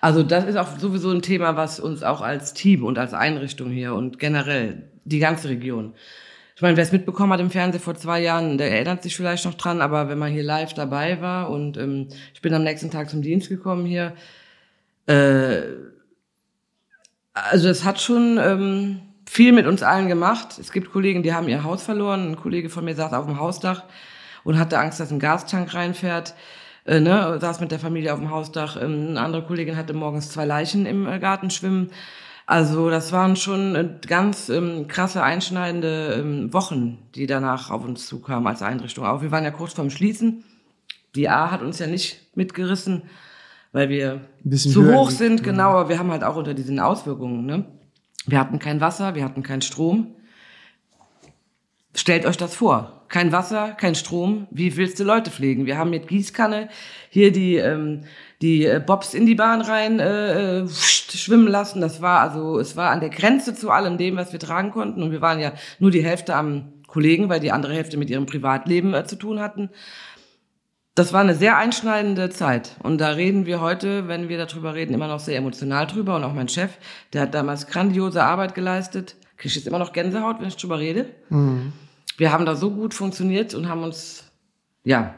Also das ist auch sowieso ein Thema, was uns auch als Team und als Einrichtung hier und generell die ganze Region ich meine, wer es mitbekommen hat im Fernsehen vor zwei Jahren, der erinnert sich vielleicht noch dran, aber wenn man hier live dabei war und ähm, ich bin am nächsten Tag zum Dienst gekommen hier, äh, also es hat schon ähm, viel mit uns allen gemacht. Es gibt Kollegen, die haben ihr Haus verloren. Ein Kollege von mir saß auf dem Hausdach und hatte Angst, dass ein Gastank reinfährt. Äh, ne, saß mit der Familie auf dem Hausdach. Ähm, eine andere Kollegin hatte morgens zwei Leichen im äh, Garten schwimmen. Also das waren schon äh, ganz ähm, krasse, einschneidende ähm, Wochen, die danach auf uns zukamen als Einrichtung. Auch wir waren ja kurz vorm Schließen. Die A hat uns ja nicht mitgerissen, weil wir zu hoch liegt. sind, genau, aber wir haben halt auch unter diesen Auswirkungen, ne? Wir hatten kein Wasser, wir hatten keinen Strom. Stellt euch das vor. Kein Wasser, kein Strom. Wie willst du Leute pflegen? Wir haben mit Gießkanne hier die, ähm, die äh, Bobs in die Bahn rein äh, äh, schwimmen lassen. Das war also, es war an der Grenze zu allem dem, was wir tragen konnten. Und wir waren ja nur die Hälfte am Kollegen, weil die andere Hälfte mit ihrem Privatleben äh, zu tun hatten. Das war eine sehr einschneidende Zeit. Und da reden wir heute, wenn wir darüber reden, immer noch sehr emotional drüber. Und auch mein Chef, der hat damals grandiose Arbeit geleistet. Kriege jetzt immer noch Gänsehaut, wenn ich drüber rede. Wir haben da so gut funktioniert und haben uns, ja,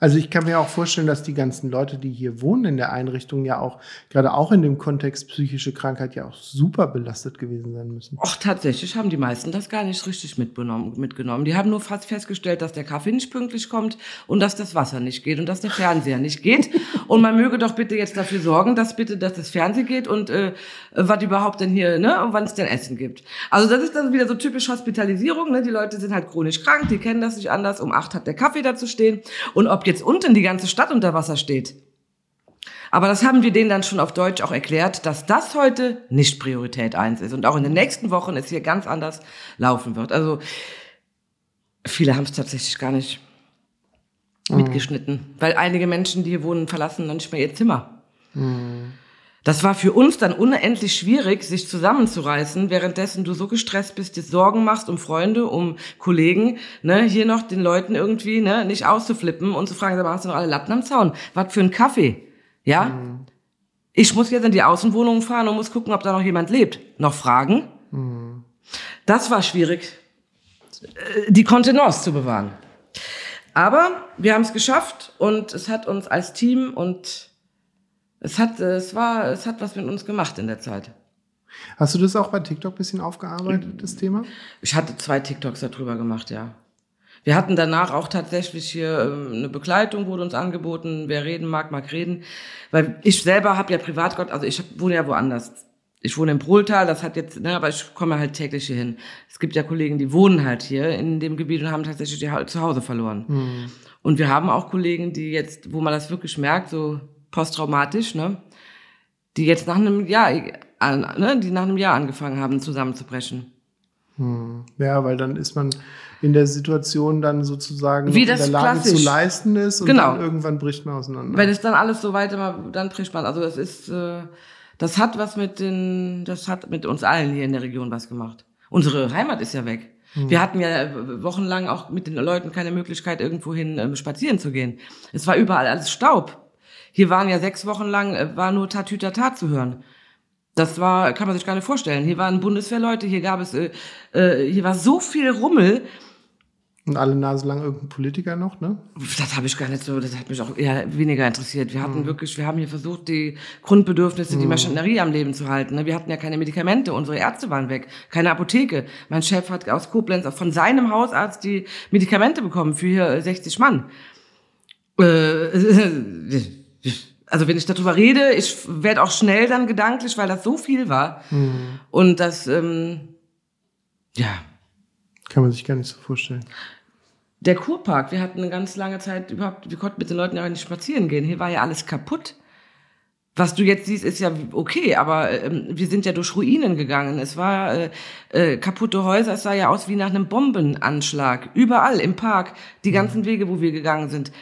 Also ich kann mir auch vorstellen, dass die ganzen Leute, die hier wohnen in der Einrichtung, ja auch, gerade auch in dem Kontext psychische Krankheit, ja auch super belastet gewesen sein müssen. Och, tatsächlich haben die meisten das gar nicht richtig mitgenommen. mitgenommen. Die haben nur fast festgestellt, dass der Kaffee nicht pünktlich kommt und dass das Wasser nicht geht und dass der Fernseher nicht geht. Und man möge doch bitte jetzt dafür sorgen, dass bitte, dass das Fernsehen geht und äh, was überhaupt denn hier, ne, und wann es denn Essen gibt. Also das ist dann wieder so typisch Hospitalisierung. Ne? Die Leute sind halt chronisch krank, die kennen das nicht anders. Um acht hat der Kaffee dazu stehen. Und ob jetzt unten die ganze Stadt unter Wasser steht, aber das haben wir denen dann schon auf Deutsch auch erklärt, dass das heute nicht Priorität eins ist und auch in den nächsten Wochen es hier ganz anders laufen wird. Also viele haben es tatsächlich gar nicht mitgeschnitten, weil einige Menschen, die hier wohnen, verlassen dann nicht mehr ihr Zimmer. Das war für uns dann unendlich schwierig, sich zusammenzureißen, währenddessen du so gestresst bist, dir Sorgen machst um Freunde, um Kollegen, ne, hier noch den Leuten irgendwie, ne, nicht auszuflippen und zu fragen, mal, hast du noch alle Latten am Zaun? Was für ein Kaffee? Ja? Ich muss jetzt in die Außenwohnung fahren und muss gucken, ob da noch jemand lebt. Noch fragen? Das war schwierig, äh, die Kontenance zu bewahren. Aber wir haben es geschafft und es hat uns als Team und es hat, es war, es hat was mit uns gemacht in der Zeit. Hast du das auch bei TikTok ein bisschen aufgearbeitet, das Thema? Ich hatte zwei TikToks darüber gemacht, ja. Wir hatten danach auch tatsächlich hier ähm, eine Begleitung, wurde uns angeboten. Wer reden mag, mag reden. Weil ich selber habe ja Privatgott, also ich wohne ja woanders. Ich wohne im Prohltal, das hat jetzt, ne, aber ich komme halt täglich hier hin. Es gibt ja Kollegen, die wohnen halt hier in dem Gebiet und haben tatsächlich ihr Zuhause verloren. Und wir haben auch Kollegen, die jetzt, wo man das wirklich merkt, so posttraumatisch, ne, die jetzt nach einem Jahr, ne, die nach einem Jahr angefangen haben, zusammenzubrechen. Ja, weil dann ist man in der Situation dann sozusagen Wie in das der Lage klassisch. zu leisten ist und Genau. dann irgendwann bricht man auseinander. Wenn es dann alles so weiter, dann bricht man. Also das ist, äh, das hat was mit den, das hat mit uns allen hier in der Region was gemacht. Unsere Heimat ist ja weg. Wir hatten ja äh, wochenlang auch mit den Leuten keine Möglichkeit, irgendwohin ähm, spazieren zu gehen. Es war überall alles Staub. Hier waren ja sechs Wochen lang, äh, war nur Tatütata zu hören. Das war, kann man sich gar nicht vorstellen. Hier waren Bundeswehrleute, hier gab es, äh, äh, hier war so viel Rummel. und alle Nase lang irgendein Politiker noch, ne? Das habe ich gar nicht so, das hat mich auch eher weniger interessiert. Wir hatten wirklich, wir haben hier versucht, die Grundbedürfnisse, die Maschinerie am Leben zu halten. ne? Wir hatten ja keine Medikamente, unsere Ärzte waren weg, keine Apotheke. Mein Chef hat aus Koblenz von seinem Hausarzt die Medikamente bekommen für hier äh, 60 Mann. Äh, [LAUGHS] Also wenn ich darüber rede, ich werde auch schnell dann gedanklich, weil das so viel war. Und das, ähm, ja, Kann man sich gar nicht so vorstellen. Der Kurpark, wir hatten eine ganz lange Zeit überhaupt, wir konnten mit den Leuten ja nicht spazieren gehen. Hier war ja alles kaputt. Was du jetzt siehst, ist ja okay, aber ähm, wir sind ja durch Ruinen gegangen. Es war äh, äh, kaputte Häuser, es sah ja aus wie nach einem Bombenanschlag. Überall im Park, die ganzen Wege, wo wir gegangen sind.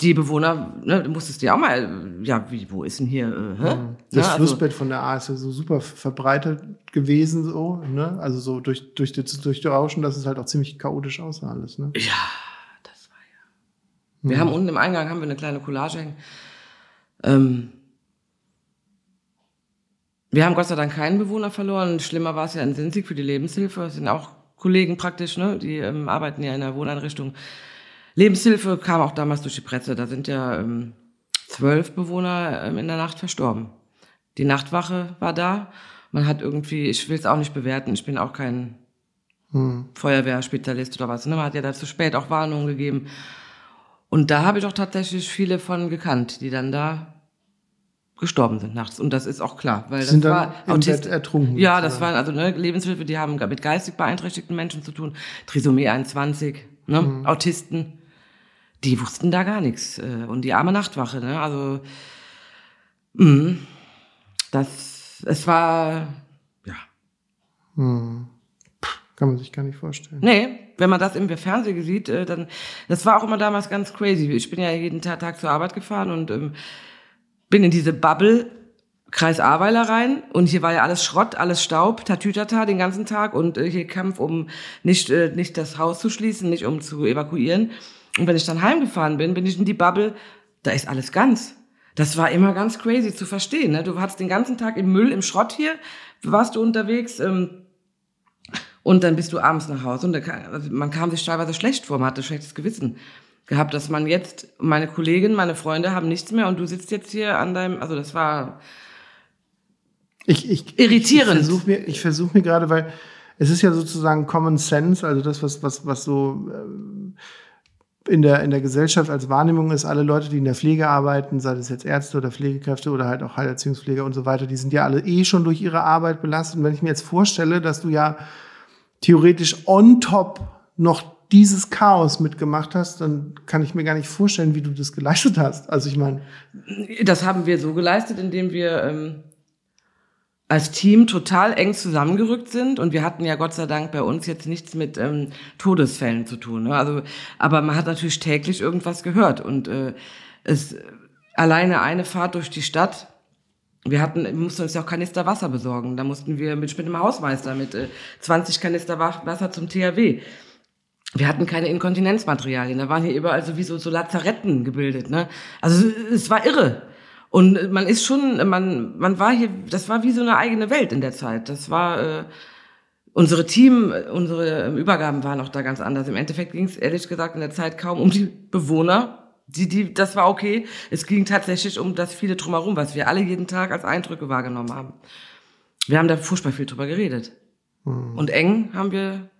Die Bewohner, ne, du musstest dir auch mal, ja, wie, wo ist denn hier, äh, hä? Das Ja, also- Flussbett von der A ist ja so super verbreitet gewesen, so, ne? Also so durch, durch, das, durch die Rauschen, dass es halt auch ziemlich chaotisch aussah alles, ne? Ja, das war ja. Wir haben unten im Eingang haben wir eine kleine Collage hängen. Ähm, wir haben Gott sei Dank keinen Bewohner verloren. Schlimmer war es ja in Sinzig für die Lebenshilfe. Das sind auch Kollegen praktisch, ne? Die ähm, arbeiten ja in der Wohneinrichtung. Lebenshilfe kam auch damals durch die Presse. Da sind ja ähm, zwölf Bewohner ähm, in der Nacht verstorben. Die Nachtwache war da. Man hat irgendwie, ich will es auch nicht bewerten, ich bin auch kein Feuerwehrspezialist oder was. Ne? Man hat ja da zu spät auch Warnungen gegeben. Und da habe ich auch tatsächlich viele von gekannt, die dann da gestorben sind nachts. Und das ist auch klar, weil das Sind dann war im Autist- Bett ertrunken, Ja, das waren also ne, Lebenshilfe, die haben mit geistig beeinträchtigten Menschen zu tun. Trisomie 21, ne? Mhm. Autisten. Die wussten da gar nichts. äh, Und die arme Nachtwache, ne? Also Mhm. Das, es war, ja. Hm. Kann man sich gar nicht vorstellen. Nee, wenn man das im Fernsehen sieht, äh, dann, das war auch immer damals ganz crazy. Ich bin ja jeden Tag, Tag zur Arbeit gefahren und ähm, bin in diese Bubble Kreis Ahrweiler rein und hier war ja alles Schrott, alles Staub, Tatütata den ganzen Tag und äh, hier Kampf, um nicht, äh, nicht das Haus zu schließen, nicht um zu evakuieren. Und wenn ich dann heimgefahren bin, bin ich in die Bubble, da ist alles ganz. Das war immer ganz crazy zu verstehen. Ne? Du hattest den ganzen Tag im Müll, im Schrott hier, warst du unterwegs ähm, und dann bist du abends nach Hause und da, also man kam sich teilweise schlecht vor, man hatte schlechtes Gewissen gehabt, dass man jetzt, meine Kollegin, meine Freunde haben nichts mehr und du sitzt jetzt hier an deinem, also das war ich, ich, irritierend. Ich versuche mir, ich versuch mir gerade, weil es ist ja sozusagen Common Sense, also das, was, was, was so ähm, in der, in der Gesellschaft als Wahrnehmung ist, alle Leute, die in der Pflege arbeiten, sei das jetzt Ärzte oder Pflegekräfte oder halt auch Heilerziehungspfleger und so weiter, die sind ja alle eh schon durch ihre Arbeit belastet. Und wenn ich mir jetzt vorstelle, dass du ja theoretisch on top noch dieses Chaos mitgemacht hast, dann kann ich mir gar nicht vorstellen, wie du das geleistet hast. Also ich meine. Das haben wir so geleistet, indem wir ähm, als Team total eng zusammengerückt sind und wir hatten ja Gott sei Dank bei uns jetzt nichts mit ähm, Todesfällen zu tun. Ne? Also, aber man hat natürlich täglich irgendwas gehört und äh, es alleine eine Fahrt durch die Stadt. Wir hatten, wir mussten uns ja auch Kanister Wasser besorgen. Da mussten wir mit, mit dem Hausmeister mit äh, 20 Kanister Wasser zum THW. Wir hatten keine Inkontinenzmaterialien. Da waren hier überall sowieso so Lazaretten gebildet. Ne? Also es war irre. Und man ist schon, man, man war hier, das war wie so eine eigene Welt in der Zeit. Das war äh, unsere Team, unsere Übergaben waren auch da ganz anders. Im Endeffekt ging es ehrlich gesagt in der Zeit kaum um die Bewohner. Die, die, das war okay. Es ging tatsächlich um das viele drumherum, was wir alle jeden Tag als Eindrücke wahrgenommen haben. Wir haben da furchtbar viel drüber geredet. Mhm. Und eng haben wir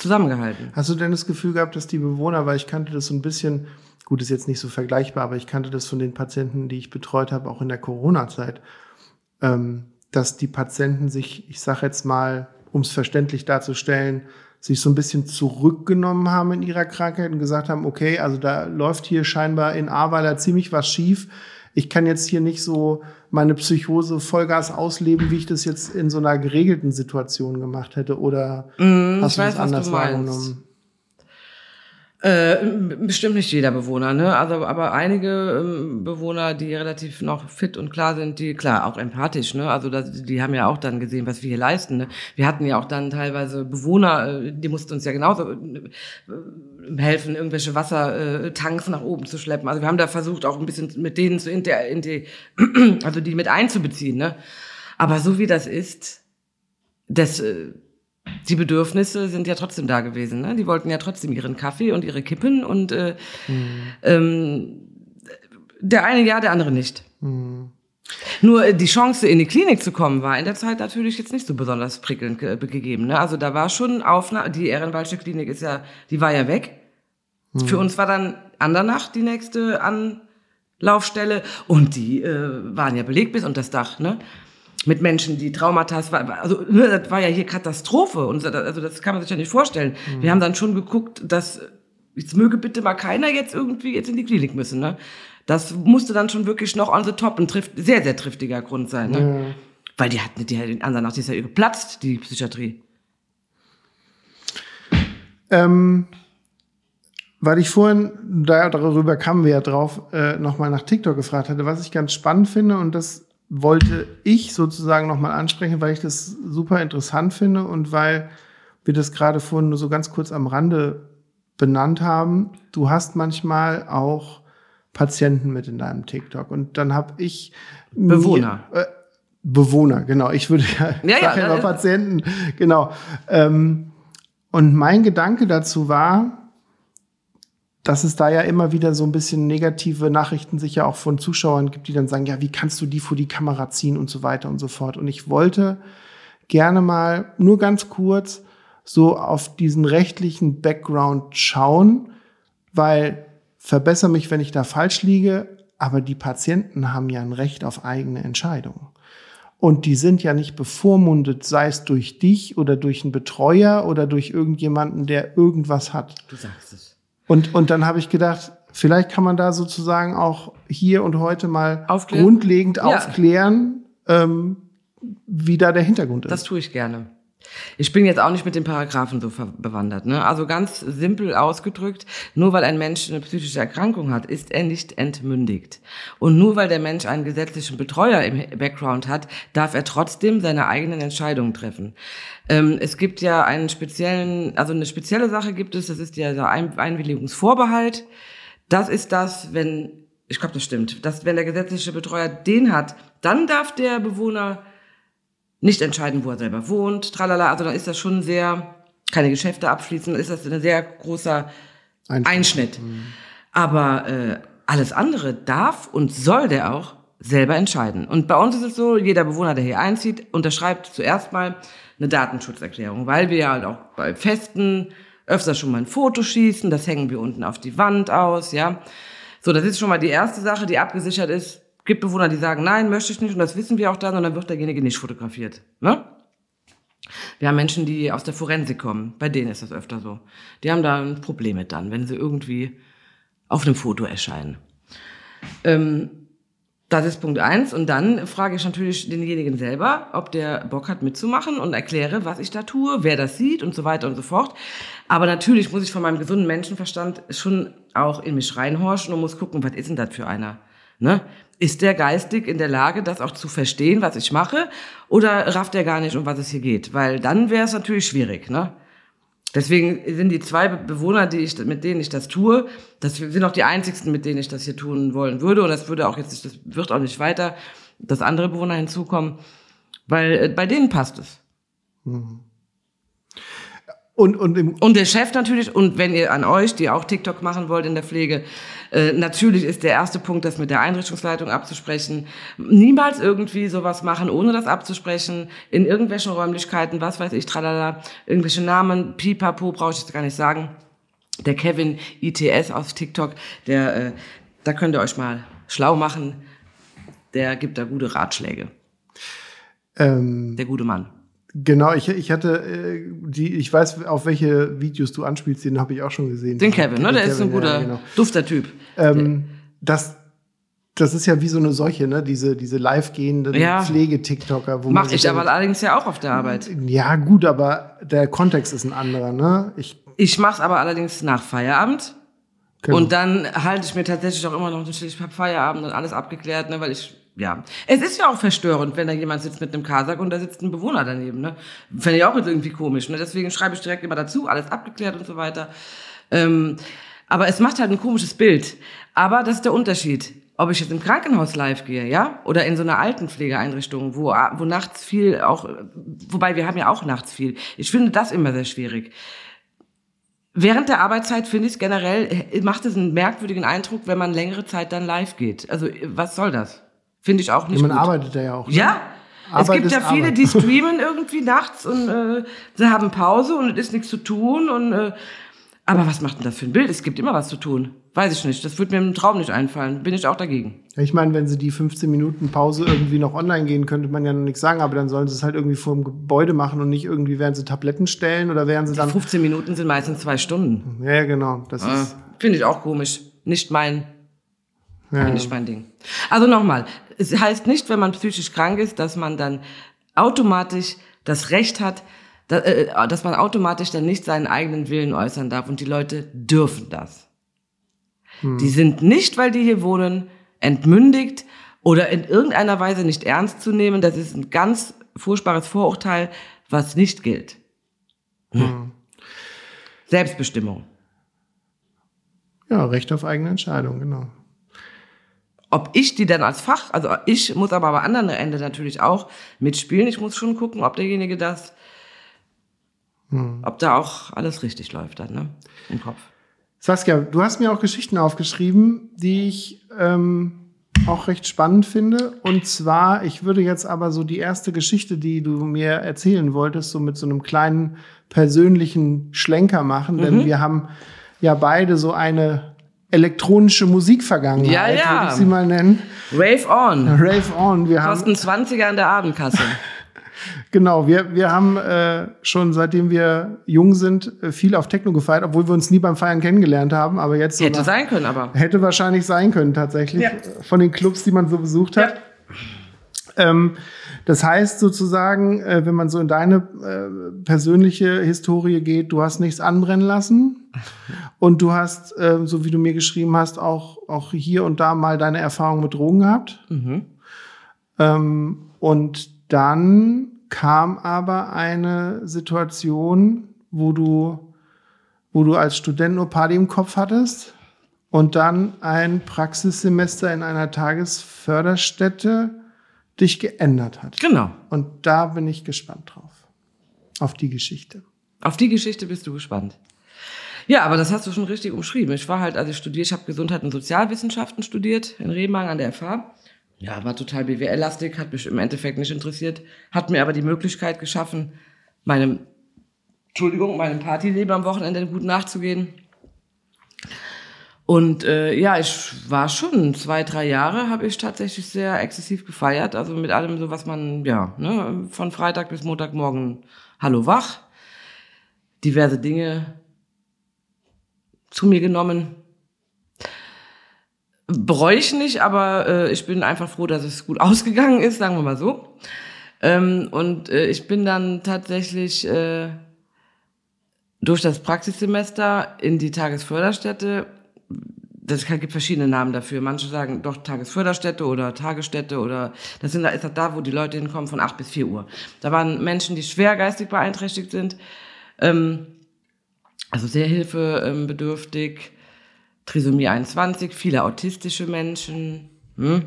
zusammengehalten. Hast du denn das Gefühl gehabt, dass die Bewohner, weil ich kannte das so ein bisschen, Gut, ist jetzt nicht so vergleichbar, aber ich kannte das von den Patienten, die ich betreut habe, auch in der Corona-Zeit, ähm, dass die Patienten sich, ich sage jetzt mal, um es verständlich darzustellen, sich so ein bisschen zurückgenommen haben in ihrer Krankheit und gesagt haben, okay, also da läuft hier scheinbar in Ahrweiler ziemlich was schief. Ich kann jetzt hier nicht so meine Psychose Vollgas ausleben, wie ich das jetzt in so einer geregelten Situation gemacht hätte. Oder mm, hast du weiß, das anders wahrgenommen? Äh, bestimmt nicht jeder Bewohner, ne? Also, aber einige ähm, Bewohner, die relativ noch fit und klar sind, die klar auch empathisch, ne? Also das, die haben ja auch dann gesehen, was wir hier leisten. Ne? Wir hatten ja auch dann teilweise Bewohner, äh, die mussten uns ja genauso äh, helfen, irgendwelche Wassertanks nach oben zu schleppen. Also wir haben da versucht, auch ein bisschen mit denen zu inter, inter [CLEARS THROAT] also die mit einzubeziehen, ne? Aber so wie das ist, das äh, die Bedürfnisse sind ja trotzdem da gewesen. Ne? Die wollten ja trotzdem ihren Kaffee und ihre Kippen und äh, mhm. ähm, der eine ja, der andere nicht. Mhm. Nur äh, die Chance, in die Klinik zu kommen, war in der Zeit natürlich jetzt nicht so besonders prickelnd ge gegeben. Ne? Also da war schon Aufnahme, die Ehrenwaldsche Klinik ist ja, die war ja weg. Mhm. Für uns war dann Andernach die nächste Anlaufstelle und die äh, waren ja belegt bis unter das Dach. Ne? Mit Menschen, die Traumata, also ne, das war ja hier Katastrophe und also das kann man sich ja nicht vorstellen. Mhm. Wir haben dann schon geguckt, dass jetzt möge bitte mal keiner jetzt irgendwie jetzt in die Klinik müssen, ne? Das musste dann schon wirklich noch on the top ein trift, sehr sehr triftiger Grund sein, ne? Ja. Weil die hatten die den anderen nach dieser geplatzt, die Psychiatrie. Ähm, weil ich vorhin, da, darüber kamen wir ja drauf, äh, nochmal nach TikTok gefragt hatte, was ich ganz spannend finde und das wollte ich sozusagen nochmal ansprechen, weil ich das super interessant finde und weil wir das gerade vorhin nur so ganz kurz am Rande benannt haben. Du hast manchmal auch Patienten mit in deinem TikTok und dann habe ich Bewohner. Mir, äh, Bewohner, genau. Ich würde ja, ja, ja, immer Patienten, genau. Ähm, und mein Gedanke dazu war, dass es da ja immer wieder so ein bisschen negative Nachrichten sicher auch von Zuschauern gibt, die dann sagen, ja, wie kannst du die vor die Kamera ziehen und so weiter und so fort. Und ich wollte gerne mal nur ganz kurz so auf diesen rechtlichen Background schauen, weil verbessere mich, wenn ich da falsch liege, aber die Patienten haben ja ein Recht auf eigene Entscheidungen. Und die sind ja nicht bevormundet, sei es durch dich oder durch einen Betreuer oder durch irgendjemanden, der irgendwas hat. Du sagst es. Und, und dann habe ich gedacht, vielleicht kann man da sozusagen auch hier und heute mal Aufklären? grundlegend Ja. aufklären, ähm, wie da der Hintergrund ist. Das tue ich gerne. Ich bin jetzt auch nicht mit den Paragraphen so bewandert. Ne? Also ganz simpel ausgedrückt, nur weil ein Mensch eine psychische Erkrankung hat, ist er nicht entmündigt. Und nur weil der Mensch einen gesetzlichen Betreuer im Background hat, darf er trotzdem seine eigenen Entscheidungen treffen. Ähm, es gibt ja einen speziellen, also eine spezielle Sache gibt es, das ist ja der Ein Einwilligungsvorbehalt. Das ist das, wenn, ich glaube, das stimmt, dass wenn der gesetzliche Betreuer den hat, dann darf der Bewohner nicht entscheiden, wo er selber wohnt, tralala. Also dann ist das schon sehr, keine Geschäfte abschließen, ist das ein sehr großer Einschnitt. Einschnitt. Aber äh, alles andere darf und soll der auch selber entscheiden. Und bei uns ist es so, jeder Bewohner, der hier einzieht, unterschreibt zuerst mal eine Datenschutzerklärung, weil wir ja halt auch bei Festen öfter schon mal ein Foto schießen, das hängen wir unten auf die Wand aus, ja. So, das ist schon mal die erste Sache, die abgesichert ist. Gibt Bewohner, die sagen, nein, möchte ich nicht, und das wissen wir auch dann, und dann wird derjenige nicht fotografiert. Ne? Wir haben Menschen, die aus der Forensik kommen. Bei denen ist das öfter so. Die haben da ein Problem mit dann, wenn sie irgendwie auf einem Foto erscheinen. Ähm, das ist Punkt eins. Und dann frage ich natürlich denjenigen selber, ob der Bock hat mitzumachen und erkläre, was ich da tue, wer das sieht und so weiter und so fort. Aber natürlich muss ich von meinem gesunden Menschenverstand schon auch in mich reinhorchen und muss gucken, was ist denn das für einer? Ne? Ist der geistig in der Lage, das auch zu verstehen, was ich mache? Oder rafft er gar nicht, um was es hier geht? Weil dann wäre es natürlich schwierig. Ne? Deswegen sind die zwei Be- Bewohner, die ich, mit denen ich das tue, das sind auch die einzigsten, mit denen ich das hier tun wollen würde. Und das würde auch jetzt, nicht- das wird auch nicht weiter, dass andere Bewohner hinzukommen, weil äh, bei denen passt es. Und, und im, Und der Chef natürlich, und wenn ihr an euch, die auch TikTok machen wollt in der Pflege, äh, natürlich ist der erste Punkt, das mit der Einrichtungsleitung abzusprechen. Niemals irgendwie sowas machen, ohne das abzusprechen, in irgendwelchen Räumlichkeiten, was weiß ich, tralala, irgendwelche Namen, pipapo, brauche ich jetzt gar nicht sagen. Der Kevin ITS aus TikTok, der, äh, da könnt ihr euch mal schlau machen, der gibt da gute Ratschläge, ähm, der gute Mann. Genau, ich, ich hatte äh, die, ich weiß, auf welche Videos du anspielst, den habe ich auch schon gesehen. Den Kevin, ne? Der ist ein Kevin, guter, Ja, genau. dufter Typ. ähm, das, das ist ja wie so eine Seuche, ne? Diese, diese live gehenden Ja. Pflege-TikToker. Mach ich aber allerdings ja auch auf der Arbeit. Ja, gut, aber der Kontext ist ein anderer, ne? Ich, Ich mache es aber allerdings nach Feierabend. genau. Und dann halte ich mir tatsächlich auch immer noch natürlich ich hab Feierabend und alles abgeklärt, ne, weil ich ja, es ist ja auch verstörend, wenn da jemand sitzt mit einem Kasak und da sitzt ein Bewohner daneben, ne? Fände ich auch jetzt irgendwie komisch, ne? Deswegen schreibe ich direkt immer dazu, alles abgeklärt und so weiter. Ähm, aber es macht halt ein komisches Bild. Aber das ist der Unterschied. Ob ich jetzt im Krankenhaus live gehe, ja, oder in so einer Altenpflegeeinrichtung, wo, wo nachts viel auch, wobei wir haben ja auch nachts viel. Ich finde das immer sehr schwierig. Während der Arbeitszeit finde ich es generell, macht es einen merkwürdigen Eindruck, wenn man längere Zeit dann live geht. Also, was soll das? Finde ich auch nicht man gut. arbeitet da ja auch. ne? Ja, es Arbeit gibt ja viele, Arbeit. die [LAUGHS] streamen irgendwie nachts und äh, sie haben Pause und es ist nichts zu tun. Und, äh, aber was macht denn das für ein Bild? Es gibt immer was zu tun. Weiß ich nicht. Das würde mir im Traum nicht einfallen. Bin ich auch dagegen. Ja, Ich meine, wenn sie die 15 Minuten Pause irgendwie noch online gehen, könnte man ja noch nichts sagen, aber dann sollen sie es halt irgendwie vor dem Gebäude machen und nicht irgendwie, während sie Tabletten stellen oder während sie dann. 15 Minuten sind meistens zwei Stunden. Ja, ja, genau. Das Äh, ist. Finde ich auch komisch. Nicht mein Ja, nicht mein Ding. Also nochmal, es heißt nicht, wenn man psychisch krank ist, dass man dann automatisch das Recht hat, äh, dass man automatisch dann nicht seinen eigenen Willen äußern darf und die Leute dürfen das. Die sind nicht, weil die hier wohnen, entmündigt oder in irgendeiner Weise nicht ernst zu nehmen. Das ist ein ganz furchtbares Vorurteil, was nicht gilt. Hm. Selbstbestimmung. ja, Recht auf eigene Entscheidung, genau. Ob ich die dann als Fach, also ich muss aber am anderen Ende natürlich auch mitspielen. Ich muss schon gucken, ob derjenige das, ob da auch alles richtig läuft dann, ne? Im Kopf. Saskia, du hast mir auch Geschichten aufgeschrieben, die ich ähm, auch recht spannend finde. Und zwar, ich würde jetzt aber so die erste Geschichte, die du mir erzählen wolltest, so mit so einem kleinen persönlichen Schlenker machen, Mhm. denn wir haben ja beide so eine elektronische Musikvergangenheit, Ja, ja. würde ich sie mal nennen. Rave on. Rave On. Wir haben Kosten 20er an der Abendkasse. [LAUGHS] Genau, wir, wir haben äh, schon seitdem wir jung sind äh, viel auf Techno gefeiert, obwohl wir uns nie beim Feiern kennengelernt haben. Aber jetzt so Hätte nach- sein können, aber. hätte wahrscheinlich sein können tatsächlich Ja. äh, von den Clubs, die man so besucht hat. Ähm, das heißt sozusagen, äh, wenn man so in deine äh, persönliche Historie geht, du hast nichts anbrennen lassen und du hast, äh, so wie du mir geschrieben hast, auch, auch hier und da mal deine Erfahrung mit Drogen gehabt. Mhm. Ähm, und dann kam aber eine Situation, wo du, wo du als Student nur Party im Kopf hattest und dann ein Praxissemester in einer Tagesförderstätte dich geändert hat. Genau. Und da bin ich gespannt drauf. Auf die Geschichte. Auf die Geschichte bist du gespannt. Ja, aber das hast du schon richtig umschrieben. Ich war halt, als ich studiert, ich habe Gesundheit und Sozialwissenschaften studiert in Remagen an der FH. Ja, war total BWL-lastig, hat mich im Endeffekt nicht interessiert, hat mir aber die Möglichkeit geschaffen, meinem, Entschuldigung, meinem Partyleben am Wochenende gut nachzugehen. Und äh, ja, ich war schon zwei, drei Jahre, habe ich tatsächlich sehr exzessiv gefeiert. Also mit allem so, was man, ja, ne, von Freitag bis Montagmorgen Hallo wach. Diverse Dinge zu mir genommen. Bereue ich nicht, aber äh, ich bin einfach froh, dass es gut [LAUGHS] ausgegangen ist, sagen wir mal so. Ähm, und äh, ich bin dann tatsächlich äh, durch das Praxissemester in die Tagesförderstätte das gibt verschiedene Namen dafür. Manche sagen doch Tagesförderstätte oder Tagesstätte oder das sind, ist das da, wo die Leute hinkommen von 8 bis 4 Uhr. Da waren Menschen, die schwer geistig beeinträchtigt sind, ähm, also sehr hilfebedürftig, Trisomie 21, viele autistische Menschen. Hm?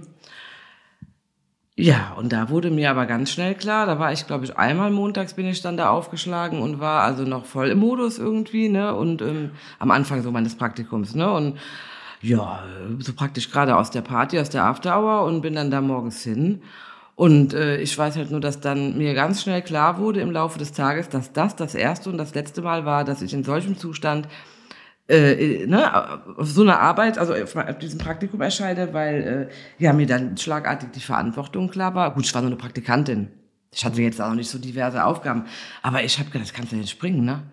Ja, und da wurde mir aber ganz schnell klar, da war ich, glaube ich, einmal montags bin ich dann da aufgeschlagen und war also noch voll im Modus irgendwie, ne? Und ähm, am Anfang so meines Praktikums, ne? Und ja, so praktisch gerade aus der Party, aus der After Hour und bin dann da morgens hin. Und äh, ich weiß halt nur, dass dann mir ganz schnell klar wurde im Laufe des Tages, dass das das erste und das letzte Mal war, dass ich in solchem Zustand äh, ne, auf so eine Arbeit, also auf, auf diesem Praktikum erscheine, weil äh, ja mir dann schlagartig die Verantwortung klar war. Gut, ich war nur eine Praktikantin. Ich hatte jetzt auch noch nicht so diverse Aufgaben, aber ich habe gedacht, das kannst du nicht springen, ne?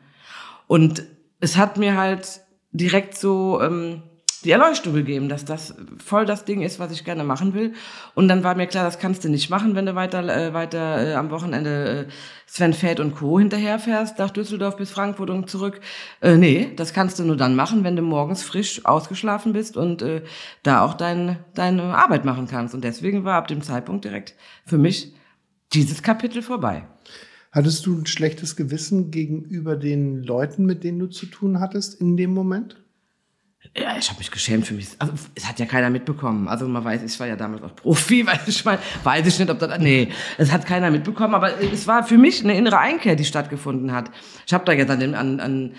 Und es hat mir halt direkt so ähm, die Erleuchtung gegeben, dass das voll das Ding ist, was ich gerne machen will. Und dann war mir klar, das kannst du nicht machen, wenn du weiter, äh, weiter äh, am Wochenende äh, Sven Feld und Co. hinterherfährst, nach Düsseldorf bis Frankfurt und zurück. Äh, nee, das kannst du nur dann machen, wenn du morgens frisch ausgeschlafen bist und äh, da auch dein, deine Arbeit machen kannst. Und deswegen war ab dem Zeitpunkt direkt für mich dieses Kapitel vorbei. Hattest du ein schlechtes Gewissen gegenüber den Leuten, mit denen du zu tun hattest in dem Moment? Ja, ich habe mich geschämt für mich. Also es hat ja keiner mitbekommen. Also man weiß, ich war ja damals auch Profi, [LAUGHS] weiß ich mal, weiß ich nicht, ob das nee, es hat keiner mitbekommen, aber es war für mich eine innere Einkehr, die stattgefunden hat. Ich habe da jetzt an, an, an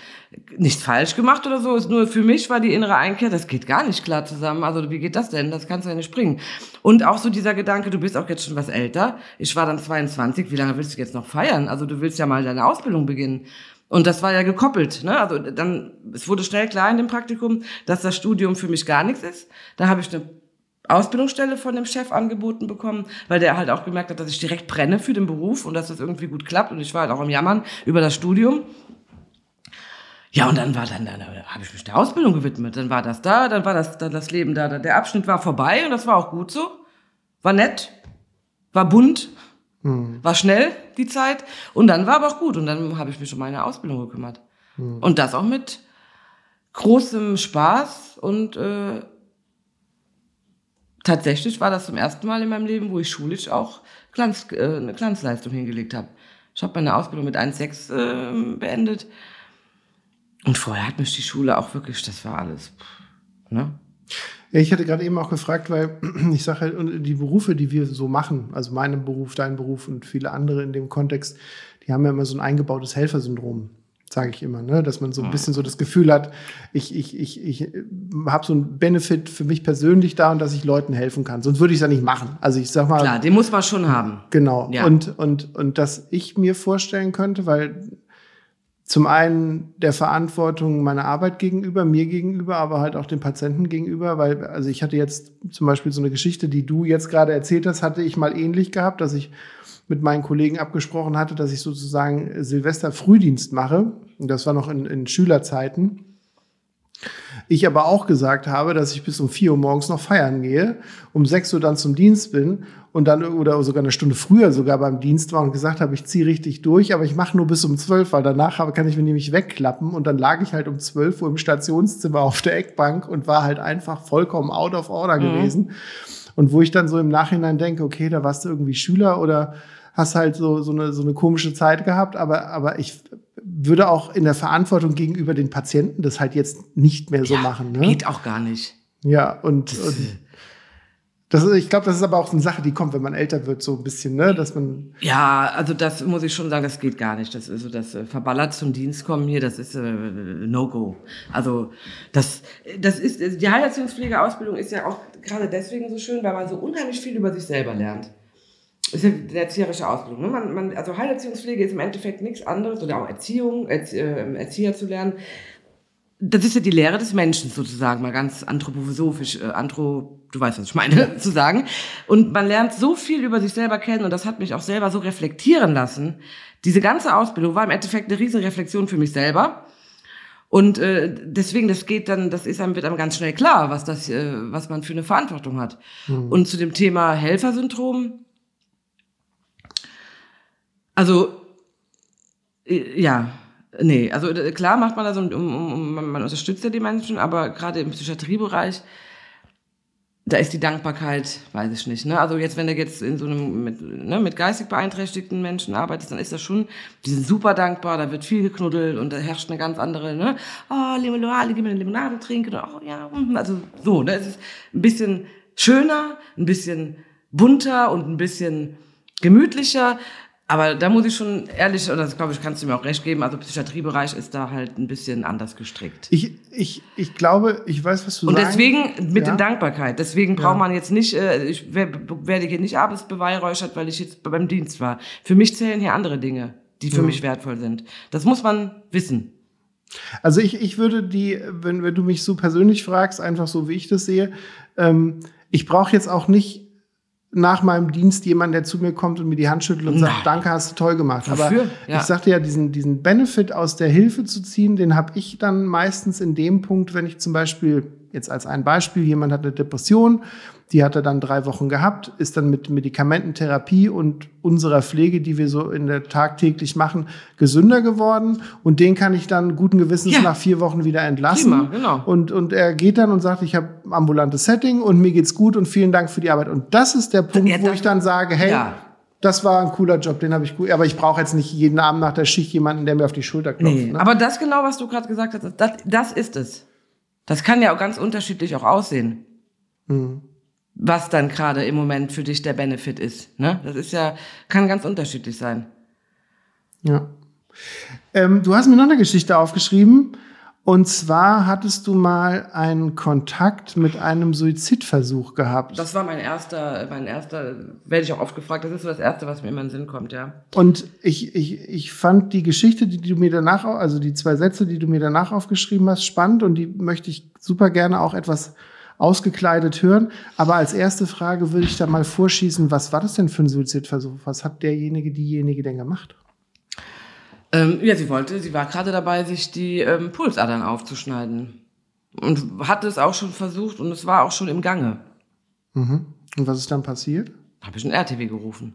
nichts falsch gemacht oder so, es nur für mich war die innere Einkehr, das geht gar nicht klar zusammen. Also wie geht das denn? Das kannst du ja nicht bringen. Und auch so dieser Gedanke, du bist auch jetzt schon was älter. Ich war dann 22, wie lange willst du jetzt noch feiern? Also du willst ja mal deine Ausbildung beginnen. Und das war ja gekoppelt. Ne? Also dann, es wurde schnell klar in dem Praktikum, dass das Studium für mich gar nichts ist. Da habe ich eine Ausbildungsstelle von dem Chef angeboten bekommen, weil der halt auch gemerkt hat, dass ich direkt brenne für den Beruf und dass das irgendwie gut klappt. Und ich war halt auch im Jammern über das Studium. Ja, und dann war dann, dann habe ich mich der Ausbildung gewidmet. Dann war das da, dann war das, dann das Leben da. Der Abschnitt war vorbei und das war auch gut so. War nett, war bunt, war schnell die Zeit und dann war aber auch gut und dann habe ich mich um meine Ausbildung gekümmert. Und das auch mit großem Spaß und äh, tatsächlich war das zum ersten Mal in meinem Leben, wo ich schulisch auch Glanz, äh, eine Glanzleistung hingelegt habe. Ich habe meine Ausbildung mit 1,6 äh, beendet und vorher hat mich die Schule auch wirklich, das war alles, pff, ne? Ja, ich hatte gerade eben auch gefragt, weil [CLEARS THROAT] ich sage halt, die Berufe, die wir so machen, also meinen Beruf, dein Beruf und viele andere in dem Kontext, die haben ja immer so ein eingebautes Helfersyndrom, sage ich immer, ne? dass man so ein bisschen so das Gefühl hat, ich, ich, ich, ich habe so einen Benefit für mich persönlich da und dass ich Leuten helfen kann. Sonst würde ich es ja nicht machen. Also ich sag mal, Klar, den muss man schon haben. Genau. Ja. Und, und, und dass ich mir vorstellen könnte, weil zum einen der Verantwortung meiner Arbeit gegenüber, mir gegenüber, aber halt auch dem Patienten gegenüber, weil, also ich hatte jetzt zum Beispiel so eine Geschichte, die du jetzt gerade erzählt hast, hatte ich mal ähnlich gehabt, dass ich mit meinen Kollegen abgesprochen hatte, dass ich sozusagen Silvester Frühdienst mache. Und das war noch in, in Schülerzeiten. Ich aber auch gesagt habe, dass ich bis um vier Uhr morgens noch feiern gehe, um sechs Uhr dann zum Dienst bin und dann oder sogar eine Stunde früher sogar beim Dienst war und gesagt habe, ich ziehe richtig durch, aber ich mache nur bis um zwölf, weil danach habe, kann ich mir nämlich wegklappen und dann lag ich halt um zwölf Uhr im Stationszimmer auf der Eckbank und war halt einfach vollkommen out of order mhm. gewesen. Und wo ich dann so im Nachhinein denke, okay, da warst du irgendwie Schüler oder hast halt so, so, eine, so eine komische Zeit gehabt, aber, aber ich würde auch in der Verantwortung gegenüber den Patienten das halt jetzt nicht mehr so ja, machen. Ne? Geht auch gar nicht. Ja, und, [LAUGHS] und das ist, ich glaube, das ist aber auch eine Sache, die kommt, wenn man älter wird, so ein bisschen, ne, dass man. Ja, also das muss ich schon sagen, das geht gar nicht. Das ist so, das äh, verballert zum Dienst kommen hier, das ist äh, No-Go. Also das, das ist die Heilerziehungspflegeausbildung ist ja auch gerade deswegen so schön, weil man so unheimlich viel über sich selber lernt. Das ist ja eine erzieherische Ausbildung. Ne? Man, man, also Heilerziehungspflege ist im Endeffekt nichts anderes oder auch Erziehung, Erzie äh, Erzieher zu lernen. Das ist ja die Lehre des Menschen sozusagen, mal ganz anthroposophisch, äh, anthro, du weißt, was ich meine, [LAUGHS] zu sagen. Und man lernt so viel über sich selber kennen und das hat mich auch selber so reflektieren lassen. Diese ganze Ausbildung war im Endeffekt eine riesen Reflexion für mich selber. Und äh, deswegen, das geht dann, das ist einem, wird einem ganz schnell klar, was das, äh, was man für eine Verantwortung hat. Mhm. Und zu dem Thema Helfersyndrom, also, äh, ja, nee, also äh, klar macht man das und um, um, man unterstützt ja die Menschen, aber gerade im Psychiatriebereich, da ist die Dankbarkeit, weiß ich nicht. Ne? Also jetzt, wenn du jetzt in so einem mit, ne, mit geistig beeinträchtigten Menschen arbeitest, dann ist das schon, die sind super dankbar, da wird viel geknuddelt und da herrscht eine ganz andere, ne? Oh, Limonade, gib mir eine Limonade trinken. Oh, ja, hm, also so, ne? Es ist ein bisschen schöner, ein bisschen bunter und ein bisschen gemütlicher. Aber da muss ich schon ehrlich, oder das glaube ich, kannst du mir auch recht geben, also Psychiatriebereich ist da halt ein bisschen anders gestrickt. Ich, ich, ich glaube, ich weiß, was du sagst. Und deswegen mit ja. der Dankbarkeit, deswegen braucht ja. man jetzt nicht, äh, ich werde hier nicht abends beweihräuchert, weil ich jetzt beim Dienst war. Für mich zählen hier andere Dinge, die für ja. mich wertvoll sind. Das muss man wissen. Also ich, ich würde die, wenn, wenn du mich so persönlich fragst, einfach so wie ich das sehe, ähm, ich brauche jetzt auch nicht nach meinem Dienst jemand, der zu mir kommt und mir die Hand schüttelt und Nein. sagt, danke, hast du toll gemacht. Wofür? Aber ja. ich sagte ja, diesen, diesen Benefit aus der Hilfe zu ziehen, den habe ich dann meistens in dem Punkt, wenn ich zum Beispiel, jetzt als ein Beispiel, jemand hat eine Depression die hat er dann drei Wochen gehabt, ist dann mit Medikamententherapie und unserer Pflege, die wir so in der tagtäglich machen, gesünder geworden. Und den kann ich dann guten Gewissens ja. nach vier Wochen wieder entlassen. Prima, genau. und, und er geht dann und sagt, ich habe ambulantes Setting und mir geht's gut und vielen Dank für die Arbeit. Und das ist der Punkt, wo ich dann sage, hey, ja. Das war ein cooler Job, den habe ich gut. Aber ich brauche jetzt nicht jeden Abend nach der Schicht jemanden, der mir auf die Schulter klopft. Nee, ne? Aber das genau, was du gerade gesagt hast, das, das ist es. Das kann ja auch ganz unterschiedlich auch aussehen. Mhm was dann gerade im Moment für dich der Benefit ist. Ne? Das ist ja, kann ganz unterschiedlich sein. Ja. Ähm, du hast mir noch eine Geschichte aufgeschrieben. Und zwar hattest du mal einen Kontakt mit einem Suizidversuch gehabt. Das war mein erster, mein erster, werde ich auch oft gefragt, das ist so das Erste, was mir immer in den Sinn kommt, ja. Und ich, ich, ich fand die Geschichte, die du mir danach, also die zwei Sätze, die du mir danach aufgeschrieben hast, spannend und die möchte ich super gerne auch etwas ausgekleidet hören. Aber als erste Frage würde ich da mal vorschießen, was war das denn für ein Suizidversuch? Was hat derjenige, diejenige denn gemacht? Ähm, ja, sie wollte, sie war gerade dabei, sich die ähm, Pulsadern aufzuschneiden. Und hatte es auch schon versucht und es war auch schon im Gange. Mhm. Und was ist dann passiert? Habe ich einen RTW gerufen.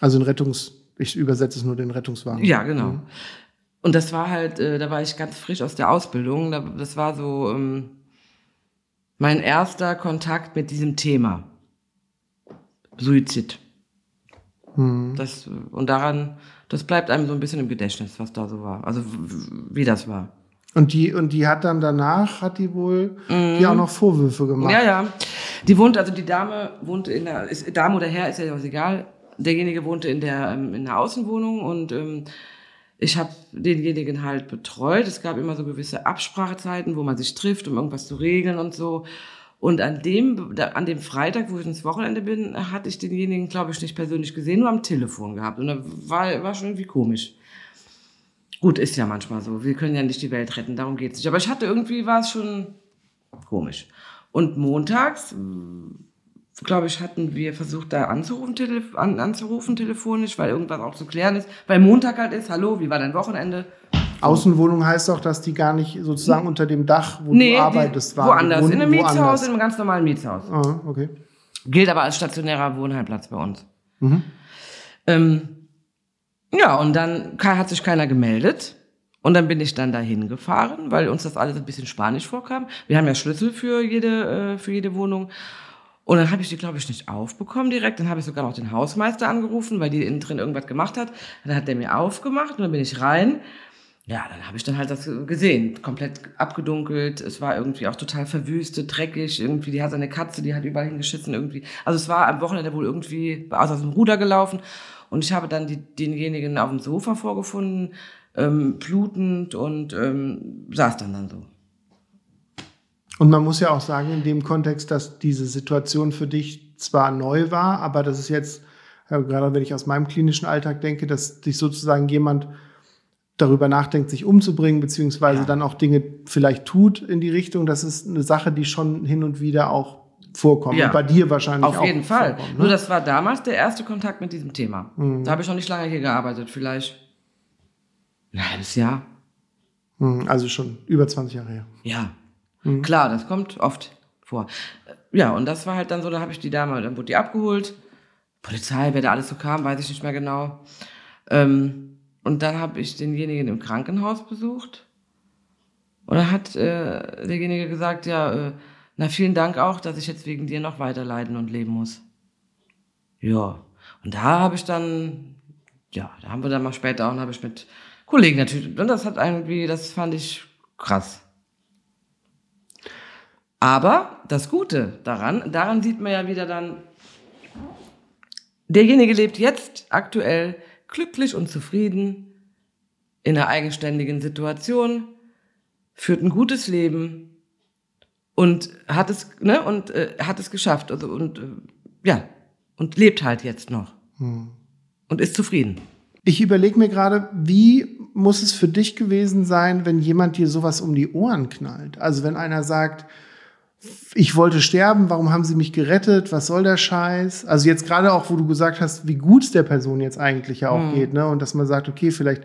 Also ein Rettungs, ich übersetze es nur den Rettungswagen. Ja, genau. Mhm. Und das war halt, äh, da war ich ganz frisch aus der Ausbildung. das war so, ähm, mein erster Kontakt mit diesem Thema. Suizid. Hm. Das, und daran, das bleibt einem so ein bisschen im Gedächtnis, was da so war. Also wie das war. Und die, und die hat dann danach, hat die wohl mhm. die auch noch Vorwürfe gemacht. Ja, ja. Die wohnte, also die Dame wohnte in der, ist, Dame oder Herr, ist ja auch egal. Derjenige wohnte in der, ähm, in der Außenwohnung und ähm, ich habe denjenigen halt betreut. Es gab immer so gewisse Absprachezeiten, wo man sich trifft, um irgendwas zu regeln und so. Und an dem, an dem Freitag, wo ich ins Wochenende bin, hatte ich denjenigen, glaube ich, nicht persönlich gesehen, nur am Telefon gehabt. Und da war, war schon irgendwie komisch. Gut, ist ja manchmal so. Wir können ja nicht die Welt retten, darum geht es nicht. Aber ich hatte irgendwie, war es schon komisch. Und montags, glaube ich, hatten wir versucht, da anzurufen, telef an, anzurufen telefonisch, weil irgendwas auch zu klären ist. Weil Montag halt ist, hallo, wie war dein Wochenende? Außenwohnung heißt auch, dass die gar nicht sozusagen unter dem Dach, wo nee, du arbeitest, waren. Woanders, Wohn- in einem Mietshaus, woanders. in einem ganz normalen Mietshaus. Ah, okay. Gilt aber als stationärer Wohnheilplatz bei uns. Mhm. Ähm, ja, und dann hat sich keiner gemeldet. Und dann bin ich dann dahin gefahren, weil uns das alles ein bisschen spanisch vorkam. Wir haben ja Schlüssel für jede, äh, für jede Wohnung. Und dann habe ich die, glaube ich, nicht aufbekommen direkt. Dann habe ich sogar noch den Hausmeister angerufen, weil die innen drin irgendwas gemacht hat. Dann hat der mir aufgemacht und dann bin ich rein. Ja, dann habe ich dann halt das gesehen, komplett abgedunkelt. Es war irgendwie auch total verwüstet, dreckig. Irgendwie, die hat seine Katze, die hat überall hingeschissen irgendwie. Also es war am Wochenende wohl irgendwie aus aus dem Ruder gelaufen. Und ich habe dann die, denjenigen auf dem Sofa vorgefunden, ähm, blutend und ähm, saß dann dann so. Und man muss ja auch sagen, in dem Kontext, dass diese Situation für dich zwar neu war, aber das ist jetzt, äh, gerade wenn ich aus meinem klinischen Alltag denke, dass dich sozusagen jemand darüber nachdenkt, sich umzubringen, beziehungsweise Ja. dann auch Dinge vielleicht tut in die Richtung, das ist eine Sache, die schon hin und wieder auch vorkommt. Ja. Und bei dir wahrscheinlich Auf auch jeden Fall. vorkommt, Nur ne? das war damals der erste Kontakt mit diesem Thema. Mhm. Da habe ich noch nicht lange hier gearbeitet, vielleicht ein halbes Jahr. Hm, Also schon über 20 Jahre her. Ja, klar, das kommt oft vor. Ja, und das war halt dann so, da habe ich die Dame, dann wurde die abgeholt. Polizei, wer da alles so kam, weiß ich nicht mehr genau. Ähm, und dann habe ich denjenigen im Krankenhaus besucht. Und dann hat äh, derjenige gesagt, ja, äh, na vielen Dank auch, dass ich jetzt wegen dir noch weiter leiden und leben muss. Ja, und da habe ich dann, ja, da haben wir dann mal später auch, und habe ich mit Kollegen natürlich, und das hat irgendwie, das fand ich krass. Aber das Gute daran, daran sieht man ja wieder dann, derjenige lebt jetzt aktuell glücklich und zufrieden in einer eigenständigen Situation, führt ein gutes Leben und hat es, ne, und äh, hat es geschafft. Also, und äh, ja, und lebt halt jetzt noch. Und ist zufrieden. Ich überlege mir gerade, wie muss es für dich gewesen sein, wenn jemand dir sowas um die Ohren knallt? Also wenn einer sagt, ich wollte sterben, warum haben sie mich gerettet? Was soll der Scheiß? Also jetzt gerade auch, wo du gesagt hast, wie gut es der Person jetzt eigentlich ja auch geht, ne? Und dass man sagt, okay, vielleicht,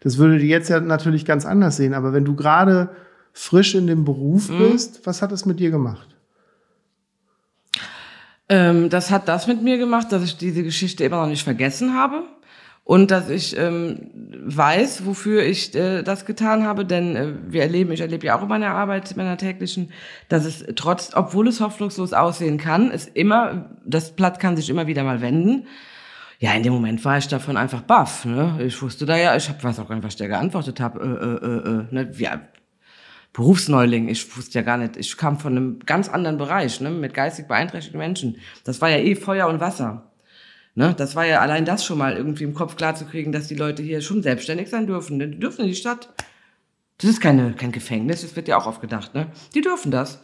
das würde die jetzt ja natürlich ganz anders sehen, aber wenn du gerade frisch in dem Beruf bist, was hat das mit dir gemacht? Ähm, das hat das mit mir gemacht, dass ich diese Geschichte immer noch nicht vergessen habe und dass ich ähm, weiß, wofür ich äh, das getan habe, denn äh, wir erleben, ich erlebe ja auch in meiner Arbeit, meiner täglichen, dass es trotz, obwohl es hoffnungslos aussehen kann, es immer, das Blatt kann sich immer wieder mal wenden. Ja, in dem Moment war ich davon einfach baff. Ne? Ich wusste da ja, ich hab, weiß auch gar nicht, was ich da geantwortet habe. Äh, äh, äh, äh, ne? ja, Berufsneuling. Ich wusste ja gar nicht, ich kam von einem ganz anderen Bereich, ne, mit geistig beeinträchtigten Menschen. Das war ja eh Feuer und Wasser. Ne, das war ja allein das schon mal irgendwie im Kopf klar zu kriegen, dass die Leute hier schon selbstständig sein dürfen. Denn die dürfen in die Stadt. Das ist keine, kein Gefängnis, das wird ja auch oft gedacht, ne? Die dürfen das.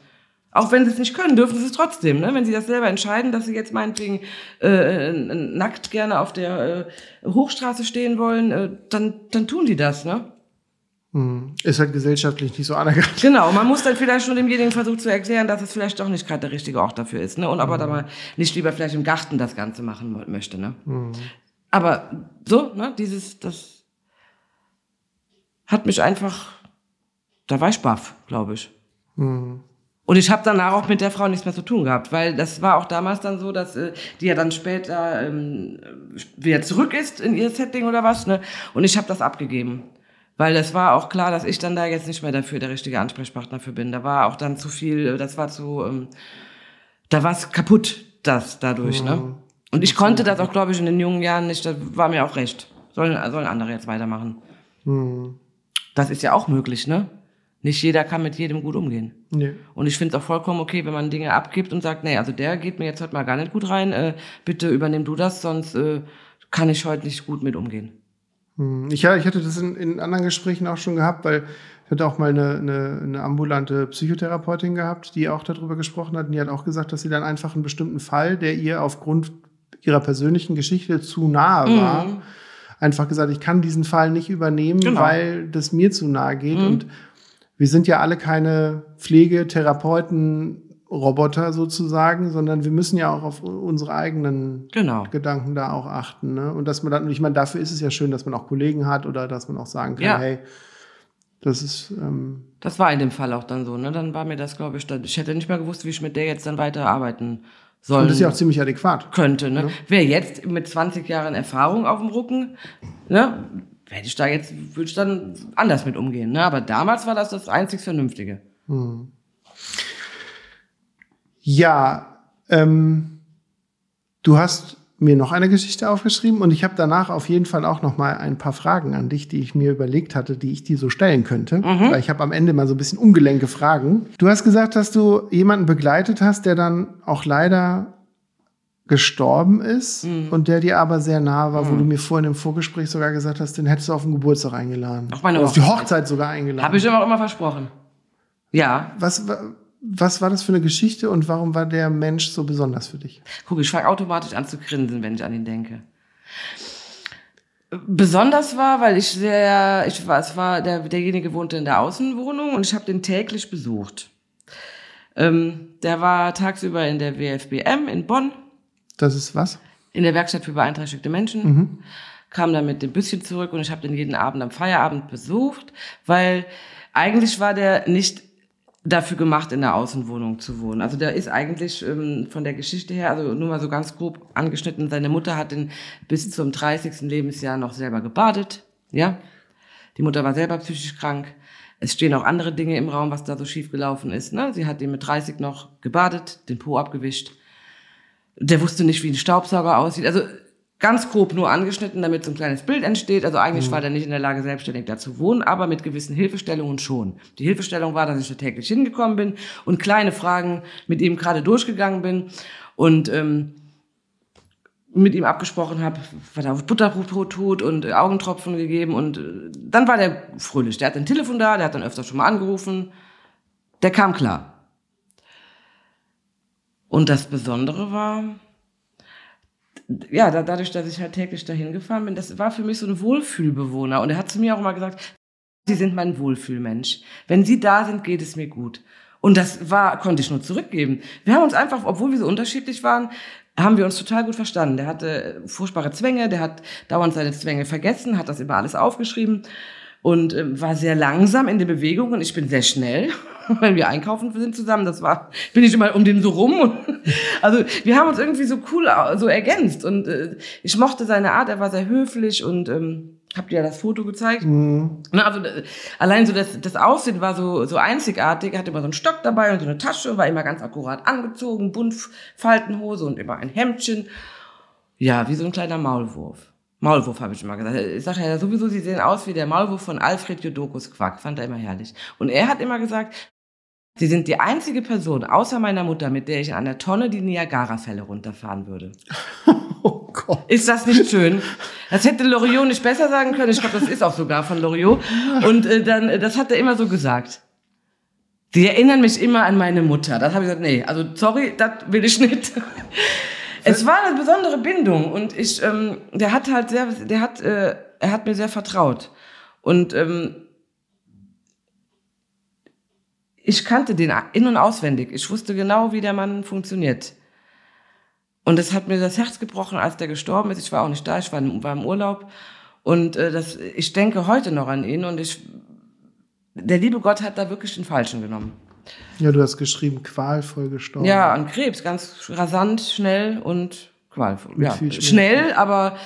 Auch wenn sie es nicht können, dürfen sie es trotzdem, ne? Wenn sie das selber entscheiden, dass sie jetzt meinetwegen äh, nackt gerne auf der äh, Hochstraße stehen wollen, äh, dann, dann tun die das, ne? Hm. Ist halt gesellschaftlich nicht so anerkannt. Genau, man muss dann vielleicht schon demjenigen versuchen zu erklären, dass es vielleicht doch nicht gerade der richtige Ort dafür ist, ne? Und ob er da mal nicht lieber vielleicht im Garten das Ganze machen möchte, ne? Aber so, ne, dieses, das hat mich einfach, da war ich baff, glaube ich. Und ich habe danach auch mit der Frau nichts mehr zu tun gehabt, weil das war auch damals dann so, dass äh, die ja dann später ähm, wieder zurück ist in ihr Setting oder was, ne? Und ich habe das abgegeben. Weil das war auch klar, dass ich dann da jetzt nicht mehr dafür der richtige Ansprechpartner für bin. Da war auch dann zu viel, das war zu, ähm, da war es kaputt, das dadurch, ne? Und ich konnte das auch, glaube ich, in den jungen Jahren nicht, das war mir auch recht. Sollen, sollen andere jetzt weitermachen. Das ist ja auch möglich, ne? Nicht jeder kann mit jedem gut umgehen. Nee. Und ich finde es auch vollkommen okay, wenn man Dinge abgibt und sagt, nee, also der geht mir jetzt heute mal gar nicht gut rein, äh, bitte übernimm du das, sonst äh, kann ich heute nicht gut mit umgehen. Hm, Ich, ich hatte das in, in anderen Gesprächen auch schon gehabt, weil ich hatte auch mal eine, eine, eine ambulante Psychotherapeutin gehabt, die auch darüber gesprochen hat. Und die hat auch gesagt, dass sie dann einfach einen bestimmten Fall, der ihr aufgrund ihrer persönlichen Geschichte zu nahe war, einfach gesagt, ich kann diesen Fall nicht übernehmen, Genau. weil das mir zu nahe geht. Mhm. Und wir sind ja alle keine Pflegetherapeuten, Roboter sozusagen, sondern wir müssen ja auch auf unsere eigenen Genau. Gedanken da auch achten. Ne? Und dass man dann, ich meine, dafür ist es ja schön, dass man auch Kollegen hat oder dass man auch sagen kann, Ja. hey, das ist ähm, Das war in dem Fall auch dann so, ne? Dann war mir das, glaube ich, dann, ich hätte nicht mehr gewusst, wie ich mit der jetzt dann weiter arbeiten soll. und das ist ja auch ziemlich adäquat. könnte, ne? Ja. Wäre jetzt mit 20 Jahren Erfahrung auf dem Rücken, ne? Hätte ich da jetzt, würde ich dann anders mit umgehen, ne? Aber damals war das das einzig Vernünftige. Ja, ähm, du hast mir noch eine Geschichte aufgeschrieben und ich habe danach auf jeden Fall auch noch mal ein paar Fragen an dich, die ich mir überlegt hatte, die ich dir so stellen könnte. Weil ich habe am Ende mal so ein bisschen ungelenke Fragen. Du hast gesagt, dass du jemanden begleitet hast, der dann auch leider gestorben ist und der dir aber sehr nah war, wo du mir vorhin im Vorgespräch sogar gesagt hast, den hättest du auf den Geburtstag eingeladen. Auf meine Oder auf die Hochzeit. Hochzeit sogar eingeladen. Habe ich aber auch immer versprochen. Ja, was, wa- was war das für eine Geschichte und warum war der Mensch so besonders für dich? guck, ich fange automatisch an zu grinsen, wenn ich an ihn denke. Besonders war, weil ich sehr, ich war, es war, der, derjenige wohnte in der Außenwohnung und ich habe den täglich besucht. Ähm, der war tagsüber in der WFBM in Bonn Das ist was? in der Werkstatt für beeinträchtigte Menschen, kam dann mit dem Büsschen zurück und ich habe den jeden Abend am Feierabend besucht, weil eigentlich war der nicht dafür gemacht, in der Außenwohnung zu wohnen. Also der ist eigentlich ähm, von der Geschichte her, also nur mal so ganz grob angeschnitten, seine Mutter hat ihn bis zum 30. Lebensjahr noch selber gebadet, ja. Die Mutter war selber psychisch krank. Es stehen auch andere Dinge im Raum, was da so schief gelaufen ist. Ne? Sie hat ihn mit 30 noch gebadet, den Po abgewischt. Der wusste nicht, wie ein Staubsauger aussieht. Also ganz grob nur angeschnitten, damit so ein kleines Bild entsteht. Also eigentlich war der nicht in der Lage, selbstständig da zu wohnen, aber mit gewissen Hilfestellungen schon. Die Hilfestellung war, dass ich da täglich hingekommen bin und kleine Fragen mit ihm gerade durchgegangen bin und ähm, mit ihm abgesprochen habe, was er auf Butterbrot tut und äh, Augentropfen gegeben und äh, dann war der fröhlich. Der hat ein Telefon da, der hat dann öfter schon mal angerufen. Der kam klar. Und das Besondere war, ja, da, dadurch, dass ich halt täglich dahin gefahren bin, das war für mich so ein Wohlfühlbewohner. Und er hat zu mir auch immer gesagt, Sie sind mein Wohlfühlmensch. Wenn Sie da sind, geht es mir gut. Und das war, konnte ich nur zurückgeben. Wir haben uns einfach, obwohl wir so unterschiedlich waren, haben wir uns total gut verstanden. Der hatte furchtbare Zwänge, der hat dauernd seine Zwänge vergessen, hat das immer alles aufgeschrieben und äh, war sehr langsam in den Bewegungen. Ich bin sehr schnell, [LAUGHS] wenn wir einkaufen sind zusammen. Das war, bin ich immer um den so rum. Und, [LAUGHS] also wir haben uns irgendwie so cool äh, so ergänzt und äh, ich mochte seine Art. Er war sehr höflich und ähm, habt ihr ja das Foto gezeigt? Na, also äh, allein so das, das Aussehen war so, so einzigartig. Er hatte immer so einen Stock dabei und so eine Tasche, war immer ganz akkurat angezogen, bunt Faltenhose und immer ein Hemdchen. Ja, wie so ein kleiner Maulwurf. Maulwurf habe ich immer gesagt. Ich sage ja sowieso, sie sehen aus wie der Maulwurf von Alfred Jodokus Quack. Fand er immer herrlich. Und er hat immer gesagt, Sie sind die einzige Person außer meiner Mutter, mit der ich an der Tonne die Niagara-Fälle runterfahren würde. [LAUGHS] Oh Gott. Ist das nicht schön? Das hätte Loriot nicht besser sagen können. Ich glaube, das ist auch sogar von Loriot. Und äh, dann, äh, das hat er immer so gesagt. Sie erinnern mich immer an meine Mutter. Das habe ich gesagt, nee, also sorry, das will ich nicht. Es war eine besondere Bindung und ich, ähm, der hat halt sehr, der hat, äh, er hat mir sehr vertraut und ähm, ich kannte den in und auswendig. Ich wusste genau, wie der Mann funktioniert. Und es hat mir das Herz gebrochen, als der gestorben ist. Ich war auch nicht da, ich war, im- Urlaub. Und äh, das, ich denke heute noch an ihn und ich, der liebe Gott hat da wirklich den Falschen genommen. Ja, du hast geschrieben, qualvoll gestorben. Ja, an Krebs, ganz rasant, schnell und qualvoll. Mit Ja, viel schnell, aber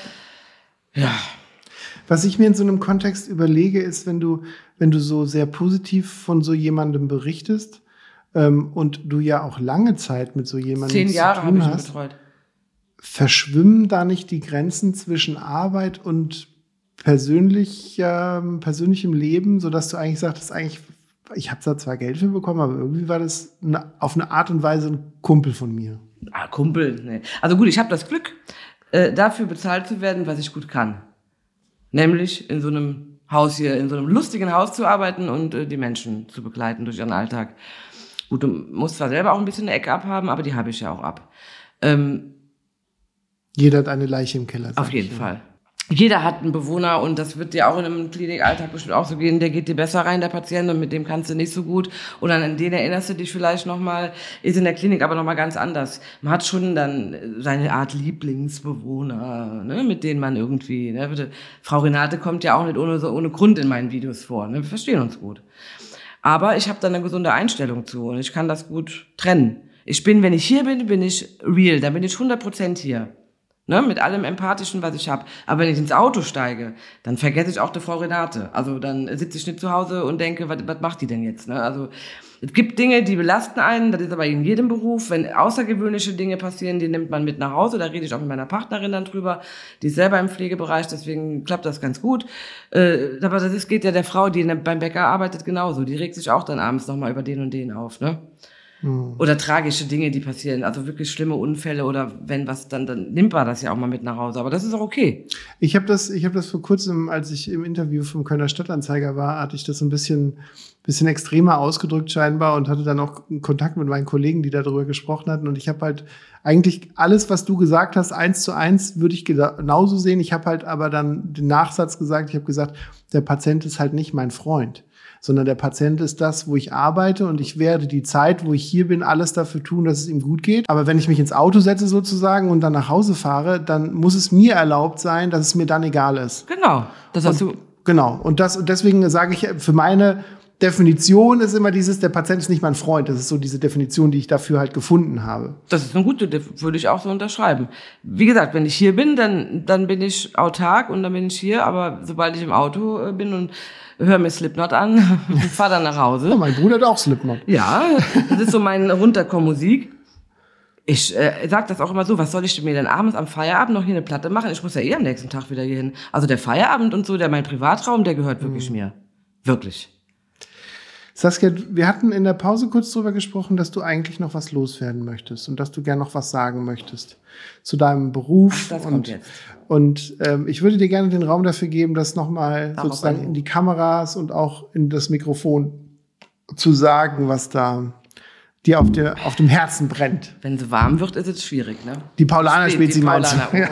ja, Was ich mir in so einem Kontext überlege, ist, wenn du, wenn du so sehr positiv von so jemandem berichtest ähm, und du ja auch lange Zeit mit so jemandem zehn Jahre habe ich hast, betreut. verschwimmen da nicht die Grenzen zwischen Arbeit und persönlicher, persönlichem Leben, sodass du eigentlich sagtest, eigentlich, ich habe da zwar Geld für bekommen, aber irgendwie war das eine, auf eine Art und Weise ein Kumpel von mir. Ah, Kumpel, nee. Also gut, ich habe das Glück, äh, dafür bezahlt zu werden, was ich gut kann. Nämlich in so einem Haus hier, in so einem lustigen Haus zu arbeiten und äh, die Menschen zu begleiten durch ihren Alltag. Gut, du musst zwar selber auch ein bisschen eine Ecke abhaben, aber die habe ich ja auch ab. Ähm, Jeder hat eine Leiche im Keller. auf jeden ich, ja. Jeder hat einen Bewohner und das wird dir auch in einem Klinikalltag bestimmt auch so gehen, der geht dir besser rein, der Patient, und mit dem kannst du nicht so gut. Oder an den erinnerst du dich vielleicht nochmal, ist in der Klinik aber nochmal ganz anders. Man hat schon dann seine Art Lieblingsbewohner, ne, mit denen man irgendwie, ne, bitte. Frau Renate kommt ja auch nicht ohne, so, ohne Grund in meinen Videos vor, ne, wir verstehen uns gut. Aber ich habe da eine gesunde Einstellung zu und ich kann das gut trennen. Ich bin, wenn ich hier bin, bin ich real, dann bin ich 100% hier. Ne, mit allem Empathischen, was ich habe. Aber wenn ich ins Auto steige, dann vergesse ich auch die Frau Renate. Also dann sitze ich nicht zu Hause und denke, was, was macht die denn jetzt? Ne? Also es gibt Dinge, die belasten einen, das ist aber in jedem Beruf. Wenn außergewöhnliche Dinge passieren, die nimmt man mit nach Hause. Da rede ich auch mit meiner Partnerin dann drüber. Die ist selber im Pflegebereich, deswegen klappt das ganz gut. Äh, aber das ist, geht ja der Frau, die beim Bäcker arbeitet, genauso. Die regt sich auch dann abends nochmal über den und den auf. Ne? Mhm. Oder tragische Dinge, die passieren, also wirklich schlimme Unfälle oder wenn was, dann, dann nimmt man das ja auch mal mit nach Hause. Aber das ist auch okay. Ich habe das, ich habe das vor kurzem, als ich im Interview vom Kölner Stadtanzeiger war, hatte ich das ein bisschen, bisschen extremer ausgedrückt scheinbar und hatte dann auch Kontakt mit meinen Kollegen, die darüber gesprochen hatten. Und ich habe halt eigentlich alles, was du gesagt hast, eins zu eins, würde ich genauso sehen. Ich habe halt aber dann den Nachsatz gesagt. Ich habe gesagt, der Patient ist halt nicht mein Freund sondern der Patient ist das, wo ich arbeite und ich werde die Zeit, wo ich hier bin, alles dafür tun, dass es ihm gut geht. Aber wenn ich mich ins Auto setze sozusagen und dann nach Hause fahre, dann muss es mir erlaubt sein, dass es mir dann egal ist. Genau, das hast und, du. Genau, und das, und deswegen sage ich für meine Definition ist immer dieses, der Patient ist nicht mein Freund. Das ist so diese Definition, die ich dafür halt gefunden habe. Das ist eine gute, würde ich auch so unterschreiben. Wie gesagt, wenn ich hier bin, dann, dann bin ich autark und dann bin ich hier, aber sobald ich im Auto äh, bin und höre mir Slipknot an, [LAUGHS] fahre dann nach Hause. Ja, mein Bruder hat auch Slipknot. Ja, das ist so mein Runterkommen-Musik. Ich äh, sage das auch immer so, was soll ich mir denn abends am Feierabend noch hier eine Platte machen? Ich muss ja eh am nächsten Tag wieder hier hin. Also der Feierabend und so, der mein Privatraum, der gehört wirklich mhm. mir. Wirklich. Saskia, wir hatten in der Pause kurz darüber gesprochen, dass du eigentlich noch was loswerden möchtest und dass du gern noch was sagen möchtest zu deinem Beruf. Das und, kommt jetzt. Und ähm, ich würde dir gerne den Raum dafür geben, das nochmal sozusagen in die Kameras und auch in das Mikrofon zu sagen, was da dir auf, der, auf dem Herzen brennt. Wenn sie warm wird, ist es schwierig, ne? Die Paulaner Spezi meinst du? Ja.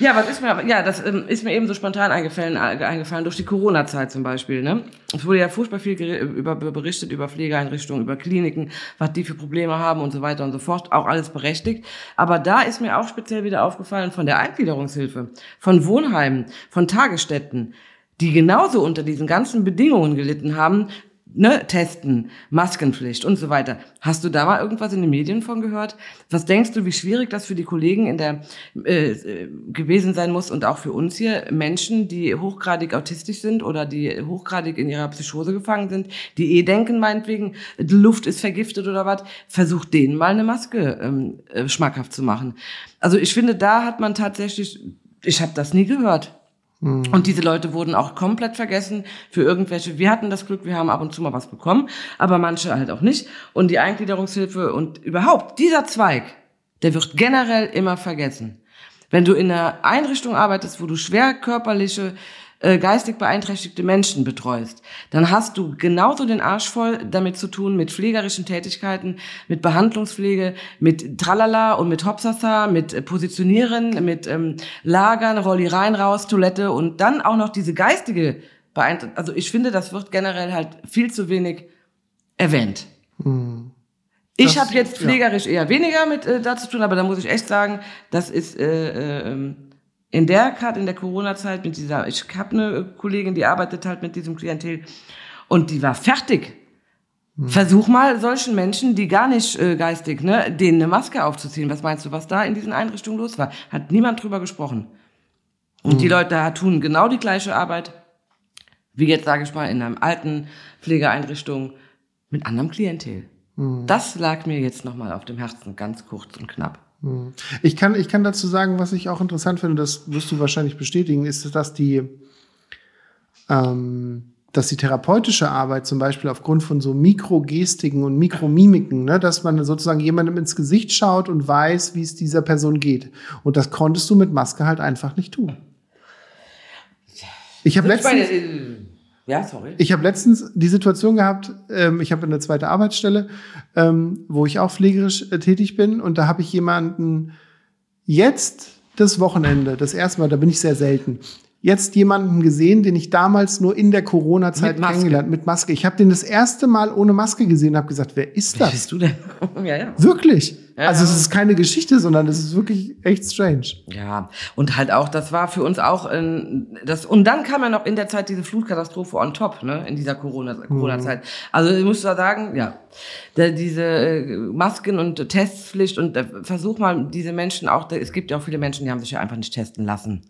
ja, was ist mir, ja, das ähm, ist mir eben so spontan eingefallen, äh, eingefallen durch die Corona-Zeit zum Beispiel, ne? Es wurde ja furchtbar viel über, berichtet über Pflegeeinrichtungen, über Kliniken, was die für Probleme haben und so weiter und so fort. Auch alles berechtigt. Aber da ist mir auch speziell wieder aufgefallen von der Eingliederungshilfe, von Wohnheimen, von Tagesstätten, die genauso unter diesen ganzen Bedingungen gelitten haben, ne, testen, Maskenpflicht und so weiter. Hast du da mal irgendwas in den Medien von gehört? Was denkst du, wie schwierig das für die Kollegen in der äh, gewesen sein muss und auch für uns hier Menschen, die hochgradig autistisch sind oder die hochgradig in ihrer Psychose gefangen sind, die eh denken meinetwegen, die Luft ist vergiftet oder was, versucht denen mal eine Maske ähm, äh, schmackhaft zu machen. Also ich finde, da hat man tatsächlich, ich habe das nie gehört. Mhm. Und diese Leute wurden auch komplett vergessen für irgendwelche. Wir hatten das Glück, wir haben ab und zu mal was bekommen, aber manche halt auch nicht. Und die Eingliederungshilfe und überhaupt dieser Zweig, der wird generell immer vergessen. Wenn du in einer Einrichtung arbeitest, wo du schwer körperliche äh, geistig beeinträchtigte Menschen betreust, dann hast du genauso den Arsch voll damit zu tun mit pflegerischen Tätigkeiten, mit Behandlungspflege, mit Tralala und mit Hopsasa, mit äh, Positionieren, mit ähm, Lagern, Rolli rein, raus, Toilette und dann auch noch diese geistige Beeinträchtigung. Also ich finde, das wird generell halt viel zu wenig erwähnt. Hm. Ich habe jetzt pflegerisch ja. eher weniger mit äh, dazu tun, aber da muss ich echt sagen, das ist äh, äh, ähm, in der gerade in der Corona-Zeit mit dieser, ich habe eine Kollegin, die arbeitet halt mit diesem Klientel und die war fertig. Hm. Versuch mal solchen Menschen, die gar nicht äh, geistig, ne, denen eine Maske aufzuziehen. Was meinst du, was da in diesen Einrichtungen los war? Hat niemand drüber gesprochen. Und hm. die Leute da tun genau die gleiche Arbeit, wie jetzt sage ich mal in einem alten Pflegeeinrichtung mit anderem Klientel. Hm. Das lag mir jetzt nochmal auf dem Herzen, ganz kurz und knapp. Hm. Ich kann, ich kann dazu sagen, was ich auch interessant finde, das wirst du wahrscheinlich bestätigen, ist, dass die, ähm, dass die therapeutische Arbeit zum Beispiel aufgrund von so Mikrogestiken und Mikromimiken, ne, dass man sozusagen jemandem ins Gesicht schaut und weiß, wie es dieser Person geht. Und das konntest du mit Maske halt einfach nicht tun. Ich habe letztens, ja, sorry. Ich habe letztens die Situation gehabt, ähm, ich habe eine zweite Arbeitsstelle, ähm, wo ich auch pflegerisch äh, tätig bin und da habe ich jemanden jetzt das Wochenende, das erste Mal, da bin ich sehr selten, jetzt jemanden gesehen, den ich damals nur in der Corona-Zeit kennengelernt mit Maske. Ich habe den das erste Mal ohne Maske gesehen und habe gesagt, wer ist das? Wer bist du denn? [LAUGHS] ja, ja. Wirklich. Ja, also es ist keine Geschichte, sondern es ist wirklich echt strange. Ja, und halt auch, das war für uns auch ein, das und dann kam ja noch in der Zeit diese Flutkatastrophe on top, ne, in dieser Corona Corona Zeit. Mhm. Also ich muss da sagen, ja, der, diese äh, Masken und Testpflicht und äh, versuch mal diese Menschen auch, es gibt ja auch viele Menschen, die haben sich ja einfach nicht testen lassen.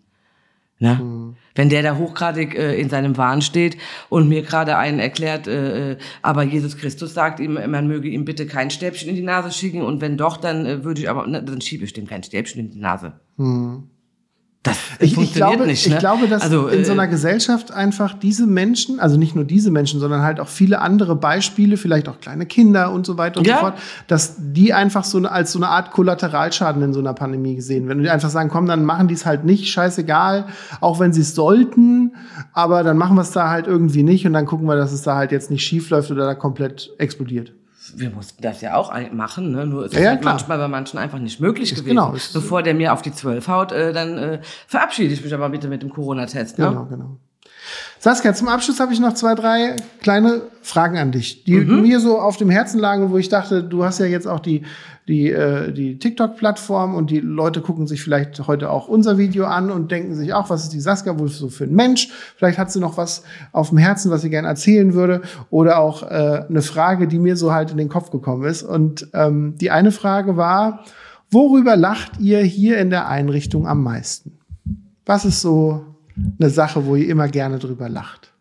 Ne? Mhm. Wenn der da hochgradig äh, in seinem Wahn steht und mir gerade einen erklärt, äh, äh, aber Jesus Christus sagt ihm, man möge ihm bitte kein Stäbchen in die Nase schicken und wenn doch, dann äh, würde ich aber, ne, dann schiebe ich dem kein Stäbchen in die Nase. Mhm. Das ich, ich glaube, nicht. Ne? Ich glaube, dass also, in so einer äh, Gesellschaft einfach diese Menschen, also nicht nur diese Menschen, sondern halt auch viele andere Beispiele, vielleicht auch kleine Kinder und so weiter und ja. so fort, dass die einfach so als so eine Art Kollateralschaden in so einer Pandemie gesehen. Wenn die einfach sagen, komm, dann machen die es halt nicht, scheißegal, auch wenn sie es sollten, aber dann machen wir es da halt irgendwie nicht und dann gucken wir, dass es da halt jetzt nicht schief läuft oder da komplett explodiert wir mussten das ja auch machen, ne? nur ist es ja, halt manchmal bei manchen einfach nicht möglich ist gewesen. Genau, Bevor der mir auf die Zwölf haut, äh, dann äh, verabschiede ich mich aber bitte mit dem Corona-Test. Ne? Genau, genau. Saskia, zum Abschluss habe ich noch zwei, drei kleine Fragen an dich, die mhm. mir so auf dem Herzen lagen, wo ich dachte, du hast ja jetzt auch die, die, äh, die TikTok-Plattform und die Leute gucken sich vielleicht heute auch unser Video an und denken sich auch, was ist die Saskia wohl so für ein Mensch? Vielleicht hat sie noch was auf dem Herzen, was sie gerne erzählen würde oder auch äh, eine Frage, die mir so halt in den Kopf gekommen ist. Und ähm, die eine Frage war, worüber lacht ihr hier in der Einrichtung am meisten? Was ist so eine Sache, wo ihr immer gerne drüber lacht?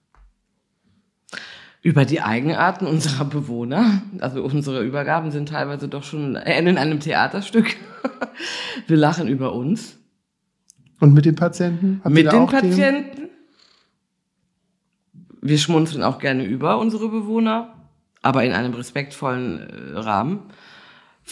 Über die Eigenarten unserer Bewohner. Also unsere Übergaben sind teilweise doch schon in einem Theaterstück. [LAUGHS] Wir lachen über uns. Und mit den Patienten? Habt mit den Patienten. Themen? Wir schmunzeln auch gerne über unsere Bewohner, aber in einem respektvollen äh, Rahmen.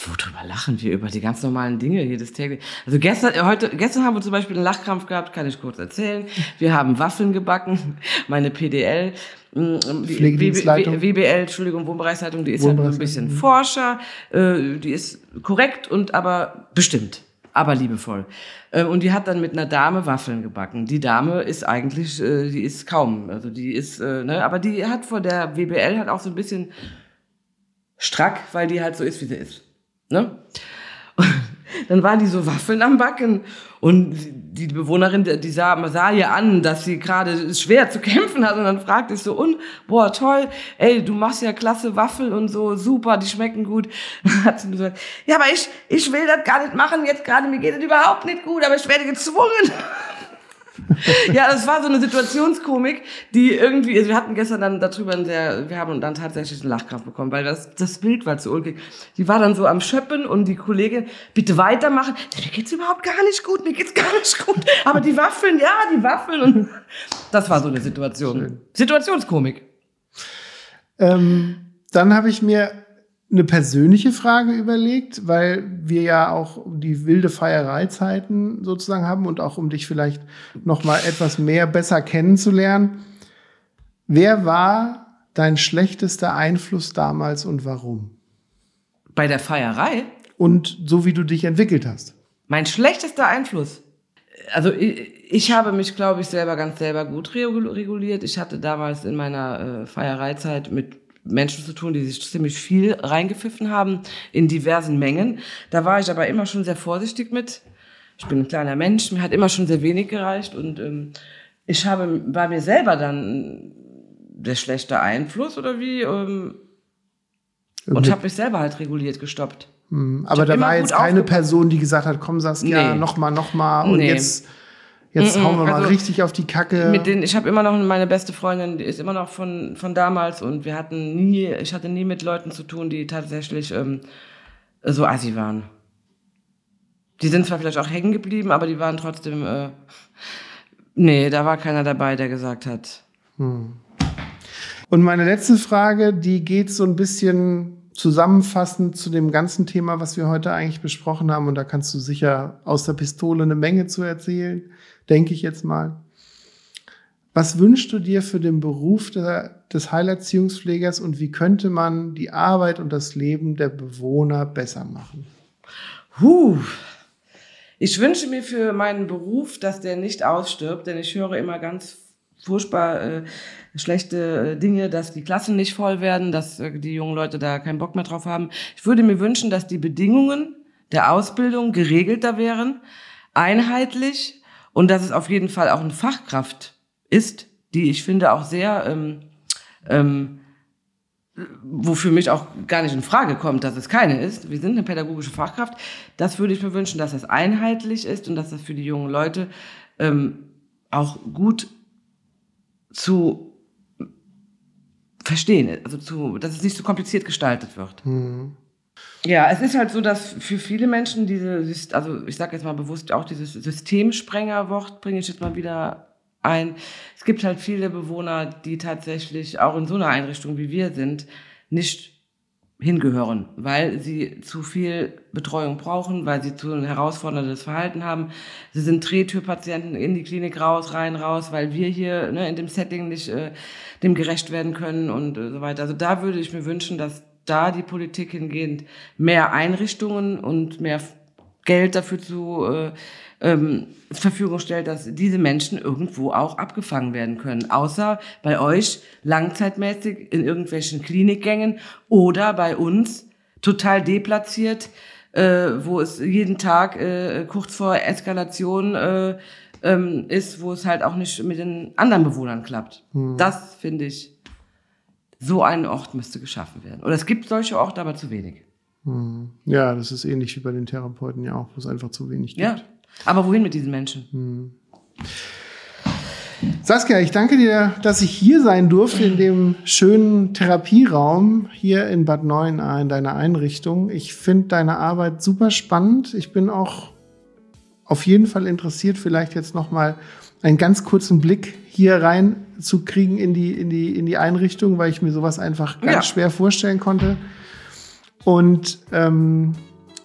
Worüber lachen wir? Über die ganz normalen Dinge jedes täglich. Also gestern, äh, heute, gestern haben wir zum Beispiel einen Lachkrampf gehabt, kann ich kurz erzählen. Wir haben Waffeln gebacken, [LAUGHS] meine PDL, mm, Pflegedienstleitung. WBL, Entschuldigung, Wohnbereichsleitung, die ist ja ein bisschen Forscher, äh, die ist korrekt und aber bestimmt, aber liebevoll. Äh, und die hat dann mit einer Dame Waffeln gebacken. Die Dame ist eigentlich, die ist kaum, also die ist, ne, aber die hat vor der WBL hat auch so ein bisschen strack, weil die halt so ist, wie sie ist. Ne? [LAUGHS] Dann waren die so Waffeln am Backen und die Bewohnerin, die sah, sah ihr an, dass sie gerade schwer zu kämpfen hat und dann fragte ich so, und, boah, toll, ey, du machst ja klasse Waffel und so, super, die schmecken gut. [LAUGHS] Dann hat sie gesagt, ja, aber ich, ich will das gar nicht machen jetzt gerade, mir geht es überhaupt nicht gut, aber ich werde gezwungen. [LAUGHS] [LAUGHS] ja, das war so eine Situationskomik, die irgendwie, also wir hatten gestern dann darüber ein sehr, wir haben dann tatsächlich einen Lachkraft bekommen, weil das, das Bild war zu ulkig. Die war dann so am Schöppen und die Kollegin, bitte weitermachen. Mir geht's überhaupt gar nicht gut, mir geht's gar nicht gut. Aber die Waffeln, ja, die Waffeln und [LAUGHS] das war so eine Situation. Schön. Situationskomik. Ähm, dann habe ich mir eine persönliche Frage überlegt, weil wir ja auch die wilde Feiereizeiten sozusagen haben und auch um dich vielleicht noch mal etwas mehr besser kennenzulernen. Wer war dein schlechtester Einfluss damals und warum? Bei der Feierei? Und so wie du dich entwickelt hast. Mein schlechtester Einfluss. Also ich, ich habe mich, glaube ich, selber ganz selber gut reguliert. Ich hatte damals in meiner äh, Feiereizeit mit Menschen zu tun, die sich ziemlich viel reingepfiffen haben in diversen Mengen. Da war ich aber immer schon sehr vorsichtig mit. Ich bin ein kleiner Mensch, mir hat immer schon sehr wenig gereicht und ähm, ich habe bei mir selber dann der schlechte Einfluss oder wie ähm, und habe mich selber halt reguliert gestoppt. Mhm, aber da war jetzt keine Person, die gesagt hat, komm Saskia, nee. noch mal, noch mal und nee. jetzt Jetzt hauen wir mal also, richtig auf die Kacke. Mit denen, ich habe immer noch meine beste Freundin, die ist immer noch von, von damals und wir hatten nie, ich hatte nie mit Leuten zu tun, die tatsächlich ähm, so assi waren. Die sind zwar vielleicht auch hängen geblieben, aber die waren trotzdem, äh, nee, da war keiner dabei, der gesagt hat. Hm. Und meine letzte Frage, die geht so ein bisschen zusammenfassend zu dem ganzen Thema, was wir heute eigentlich besprochen haben. Und da kannst du sicher aus der Pistole eine Menge zu erzählen denke ich jetzt mal. Was wünschst du dir für den Beruf der, des Heilerziehungspflegers und wie könnte man die Arbeit und das Leben der Bewohner besser machen? Huh. Ich wünsche mir für meinen Beruf, dass der nicht ausstirbt, denn ich höre immer ganz furchtbar äh, schlechte äh, Dinge, dass die Klassen nicht voll werden, dass äh, die jungen Leute da keinen Bock mehr drauf haben. Ich würde mir wünschen, dass die Bedingungen der Ausbildung geregelter wären, einheitlich und dass es auf jeden Fall auch eine Fachkraft ist, die ich finde auch sehr, ähm, ähm, wofür mich auch gar nicht in Frage kommt, dass es keine ist. Wir sind eine pädagogische Fachkraft. Das würde ich mir wünschen, dass das einheitlich ist und dass das für die jungen Leute ähm, auch gut zu verstehen, also zu, dass es nicht so kompliziert gestaltet wird. Mhm. Ja, es ist halt so, dass für viele Menschen diese, also ich sage jetzt mal bewusst auch dieses Systemsprengerwort bringe ich jetzt mal wieder ein. Es gibt halt viele Bewohner, die tatsächlich auch in so einer Einrichtung wie wir sind, nicht hingehören, weil sie zu viel Betreuung brauchen, weil sie zu ein herausforderndes Verhalten haben. Sie sind Drehtürpatienten in die Klinik raus, rein, raus, weil wir hier ne, in dem Setting nicht äh, dem gerecht werden können und äh, so weiter. Also da würde ich mir wünschen, dass da die Politik hingehend mehr Einrichtungen und mehr Geld dafür zu äh, ähm, Verfügung stellt, dass diese Menschen irgendwo auch abgefangen werden können. Außer bei euch langzeitmäßig in irgendwelchen Klinikgängen oder bei uns total deplatziert, äh, wo es jeden Tag äh, kurz vor Eskalation äh, ähm, ist, wo es halt auch nicht mit den anderen Bewohnern klappt. Hm. Das finde ich, so ein Ort müsste geschaffen werden. Oder es gibt solche Orte, aber zu wenig. Hm. Ja, das ist ähnlich wie bei den Therapeuten ja auch, wo es einfach zu wenig gibt. Ja, aber wohin mit diesen Menschen? Hm. Saskia, ich danke dir, dass ich hier sein durfte in dem schönen Therapieraum hier in Bad Neuenahr in deiner Einrichtung. Ich finde deine Arbeit super spannend. Ich bin auch auf jeden Fall interessiert, vielleicht jetzt noch mal einen ganz kurzen Blick hier rein zu kriegen in die in die in die Einrichtung, weil ich mir sowas einfach ganz ja. schwer vorstellen konnte. Und ähm,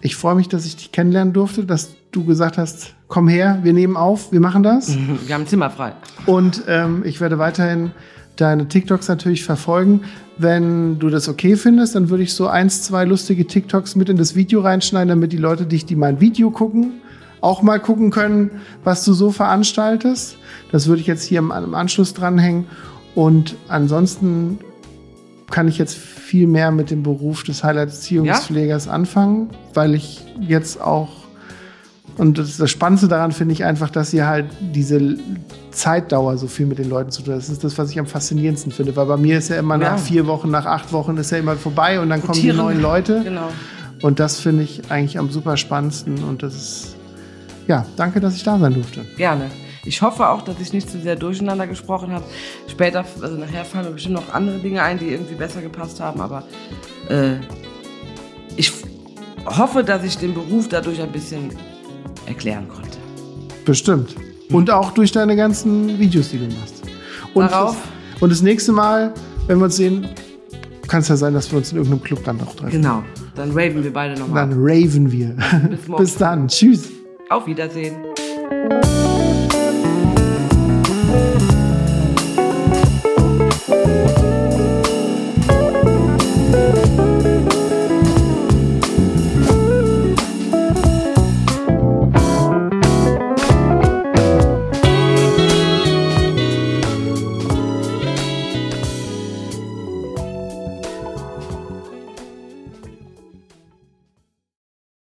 ich freue mich, dass ich dich kennenlernen durfte, dass du gesagt hast, komm her, wir nehmen auf, wir machen das. [LAUGHS] Wir haben Zimmer frei. Und ähm, ich werde weiterhin deine TikToks natürlich verfolgen. Wenn du das okay findest, dann würde ich so eins, zwei lustige TikToks mit in das Video reinschneiden, damit die Leute, die, die mein Video gucken, auch mal gucken können, was du so veranstaltest. Das würde ich jetzt hier im, im Anschluss dranhängen. Und ansonsten kann ich jetzt viel mehr mit dem Beruf des Heilerziehungspflegers ja? anfangen, weil ich jetzt auch und das, das Spannendste daran finde ich einfach, dass ihr halt diese Zeitdauer so viel mit den Leuten zu tun. Das ist das, was ich am faszinierendsten finde, weil bei mir ist ja immer ja. nach vier Wochen, nach acht Wochen ist ja immer vorbei und dann kommen die neuen Leute. Genau. Und das finde ich eigentlich am super spannendsten und das ist, ja, danke, dass ich da sein durfte. Gerne. Ich hoffe auch, dass ich nicht zu sehr durcheinander gesprochen habe. Später, also nachher fallen mir bestimmt noch andere Dinge ein, die irgendwie besser gepasst haben, aber äh, ich hoffe, dass ich den Beruf dadurch ein bisschen erklären konnte. Bestimmt. Und auch durch deine ganzen Videos, die du machst. Und Darauf. Das, und das nächste Mal, wenn wir uns sehen, kann es ja sein, dass wir uns in irgendeinem Club dann noch treffen. Genau. Dann raven wir beide nochmal. Dann raven wir. Bis, [LAUGHS] Bis dann. Tschüss. Auf Wiedersehen.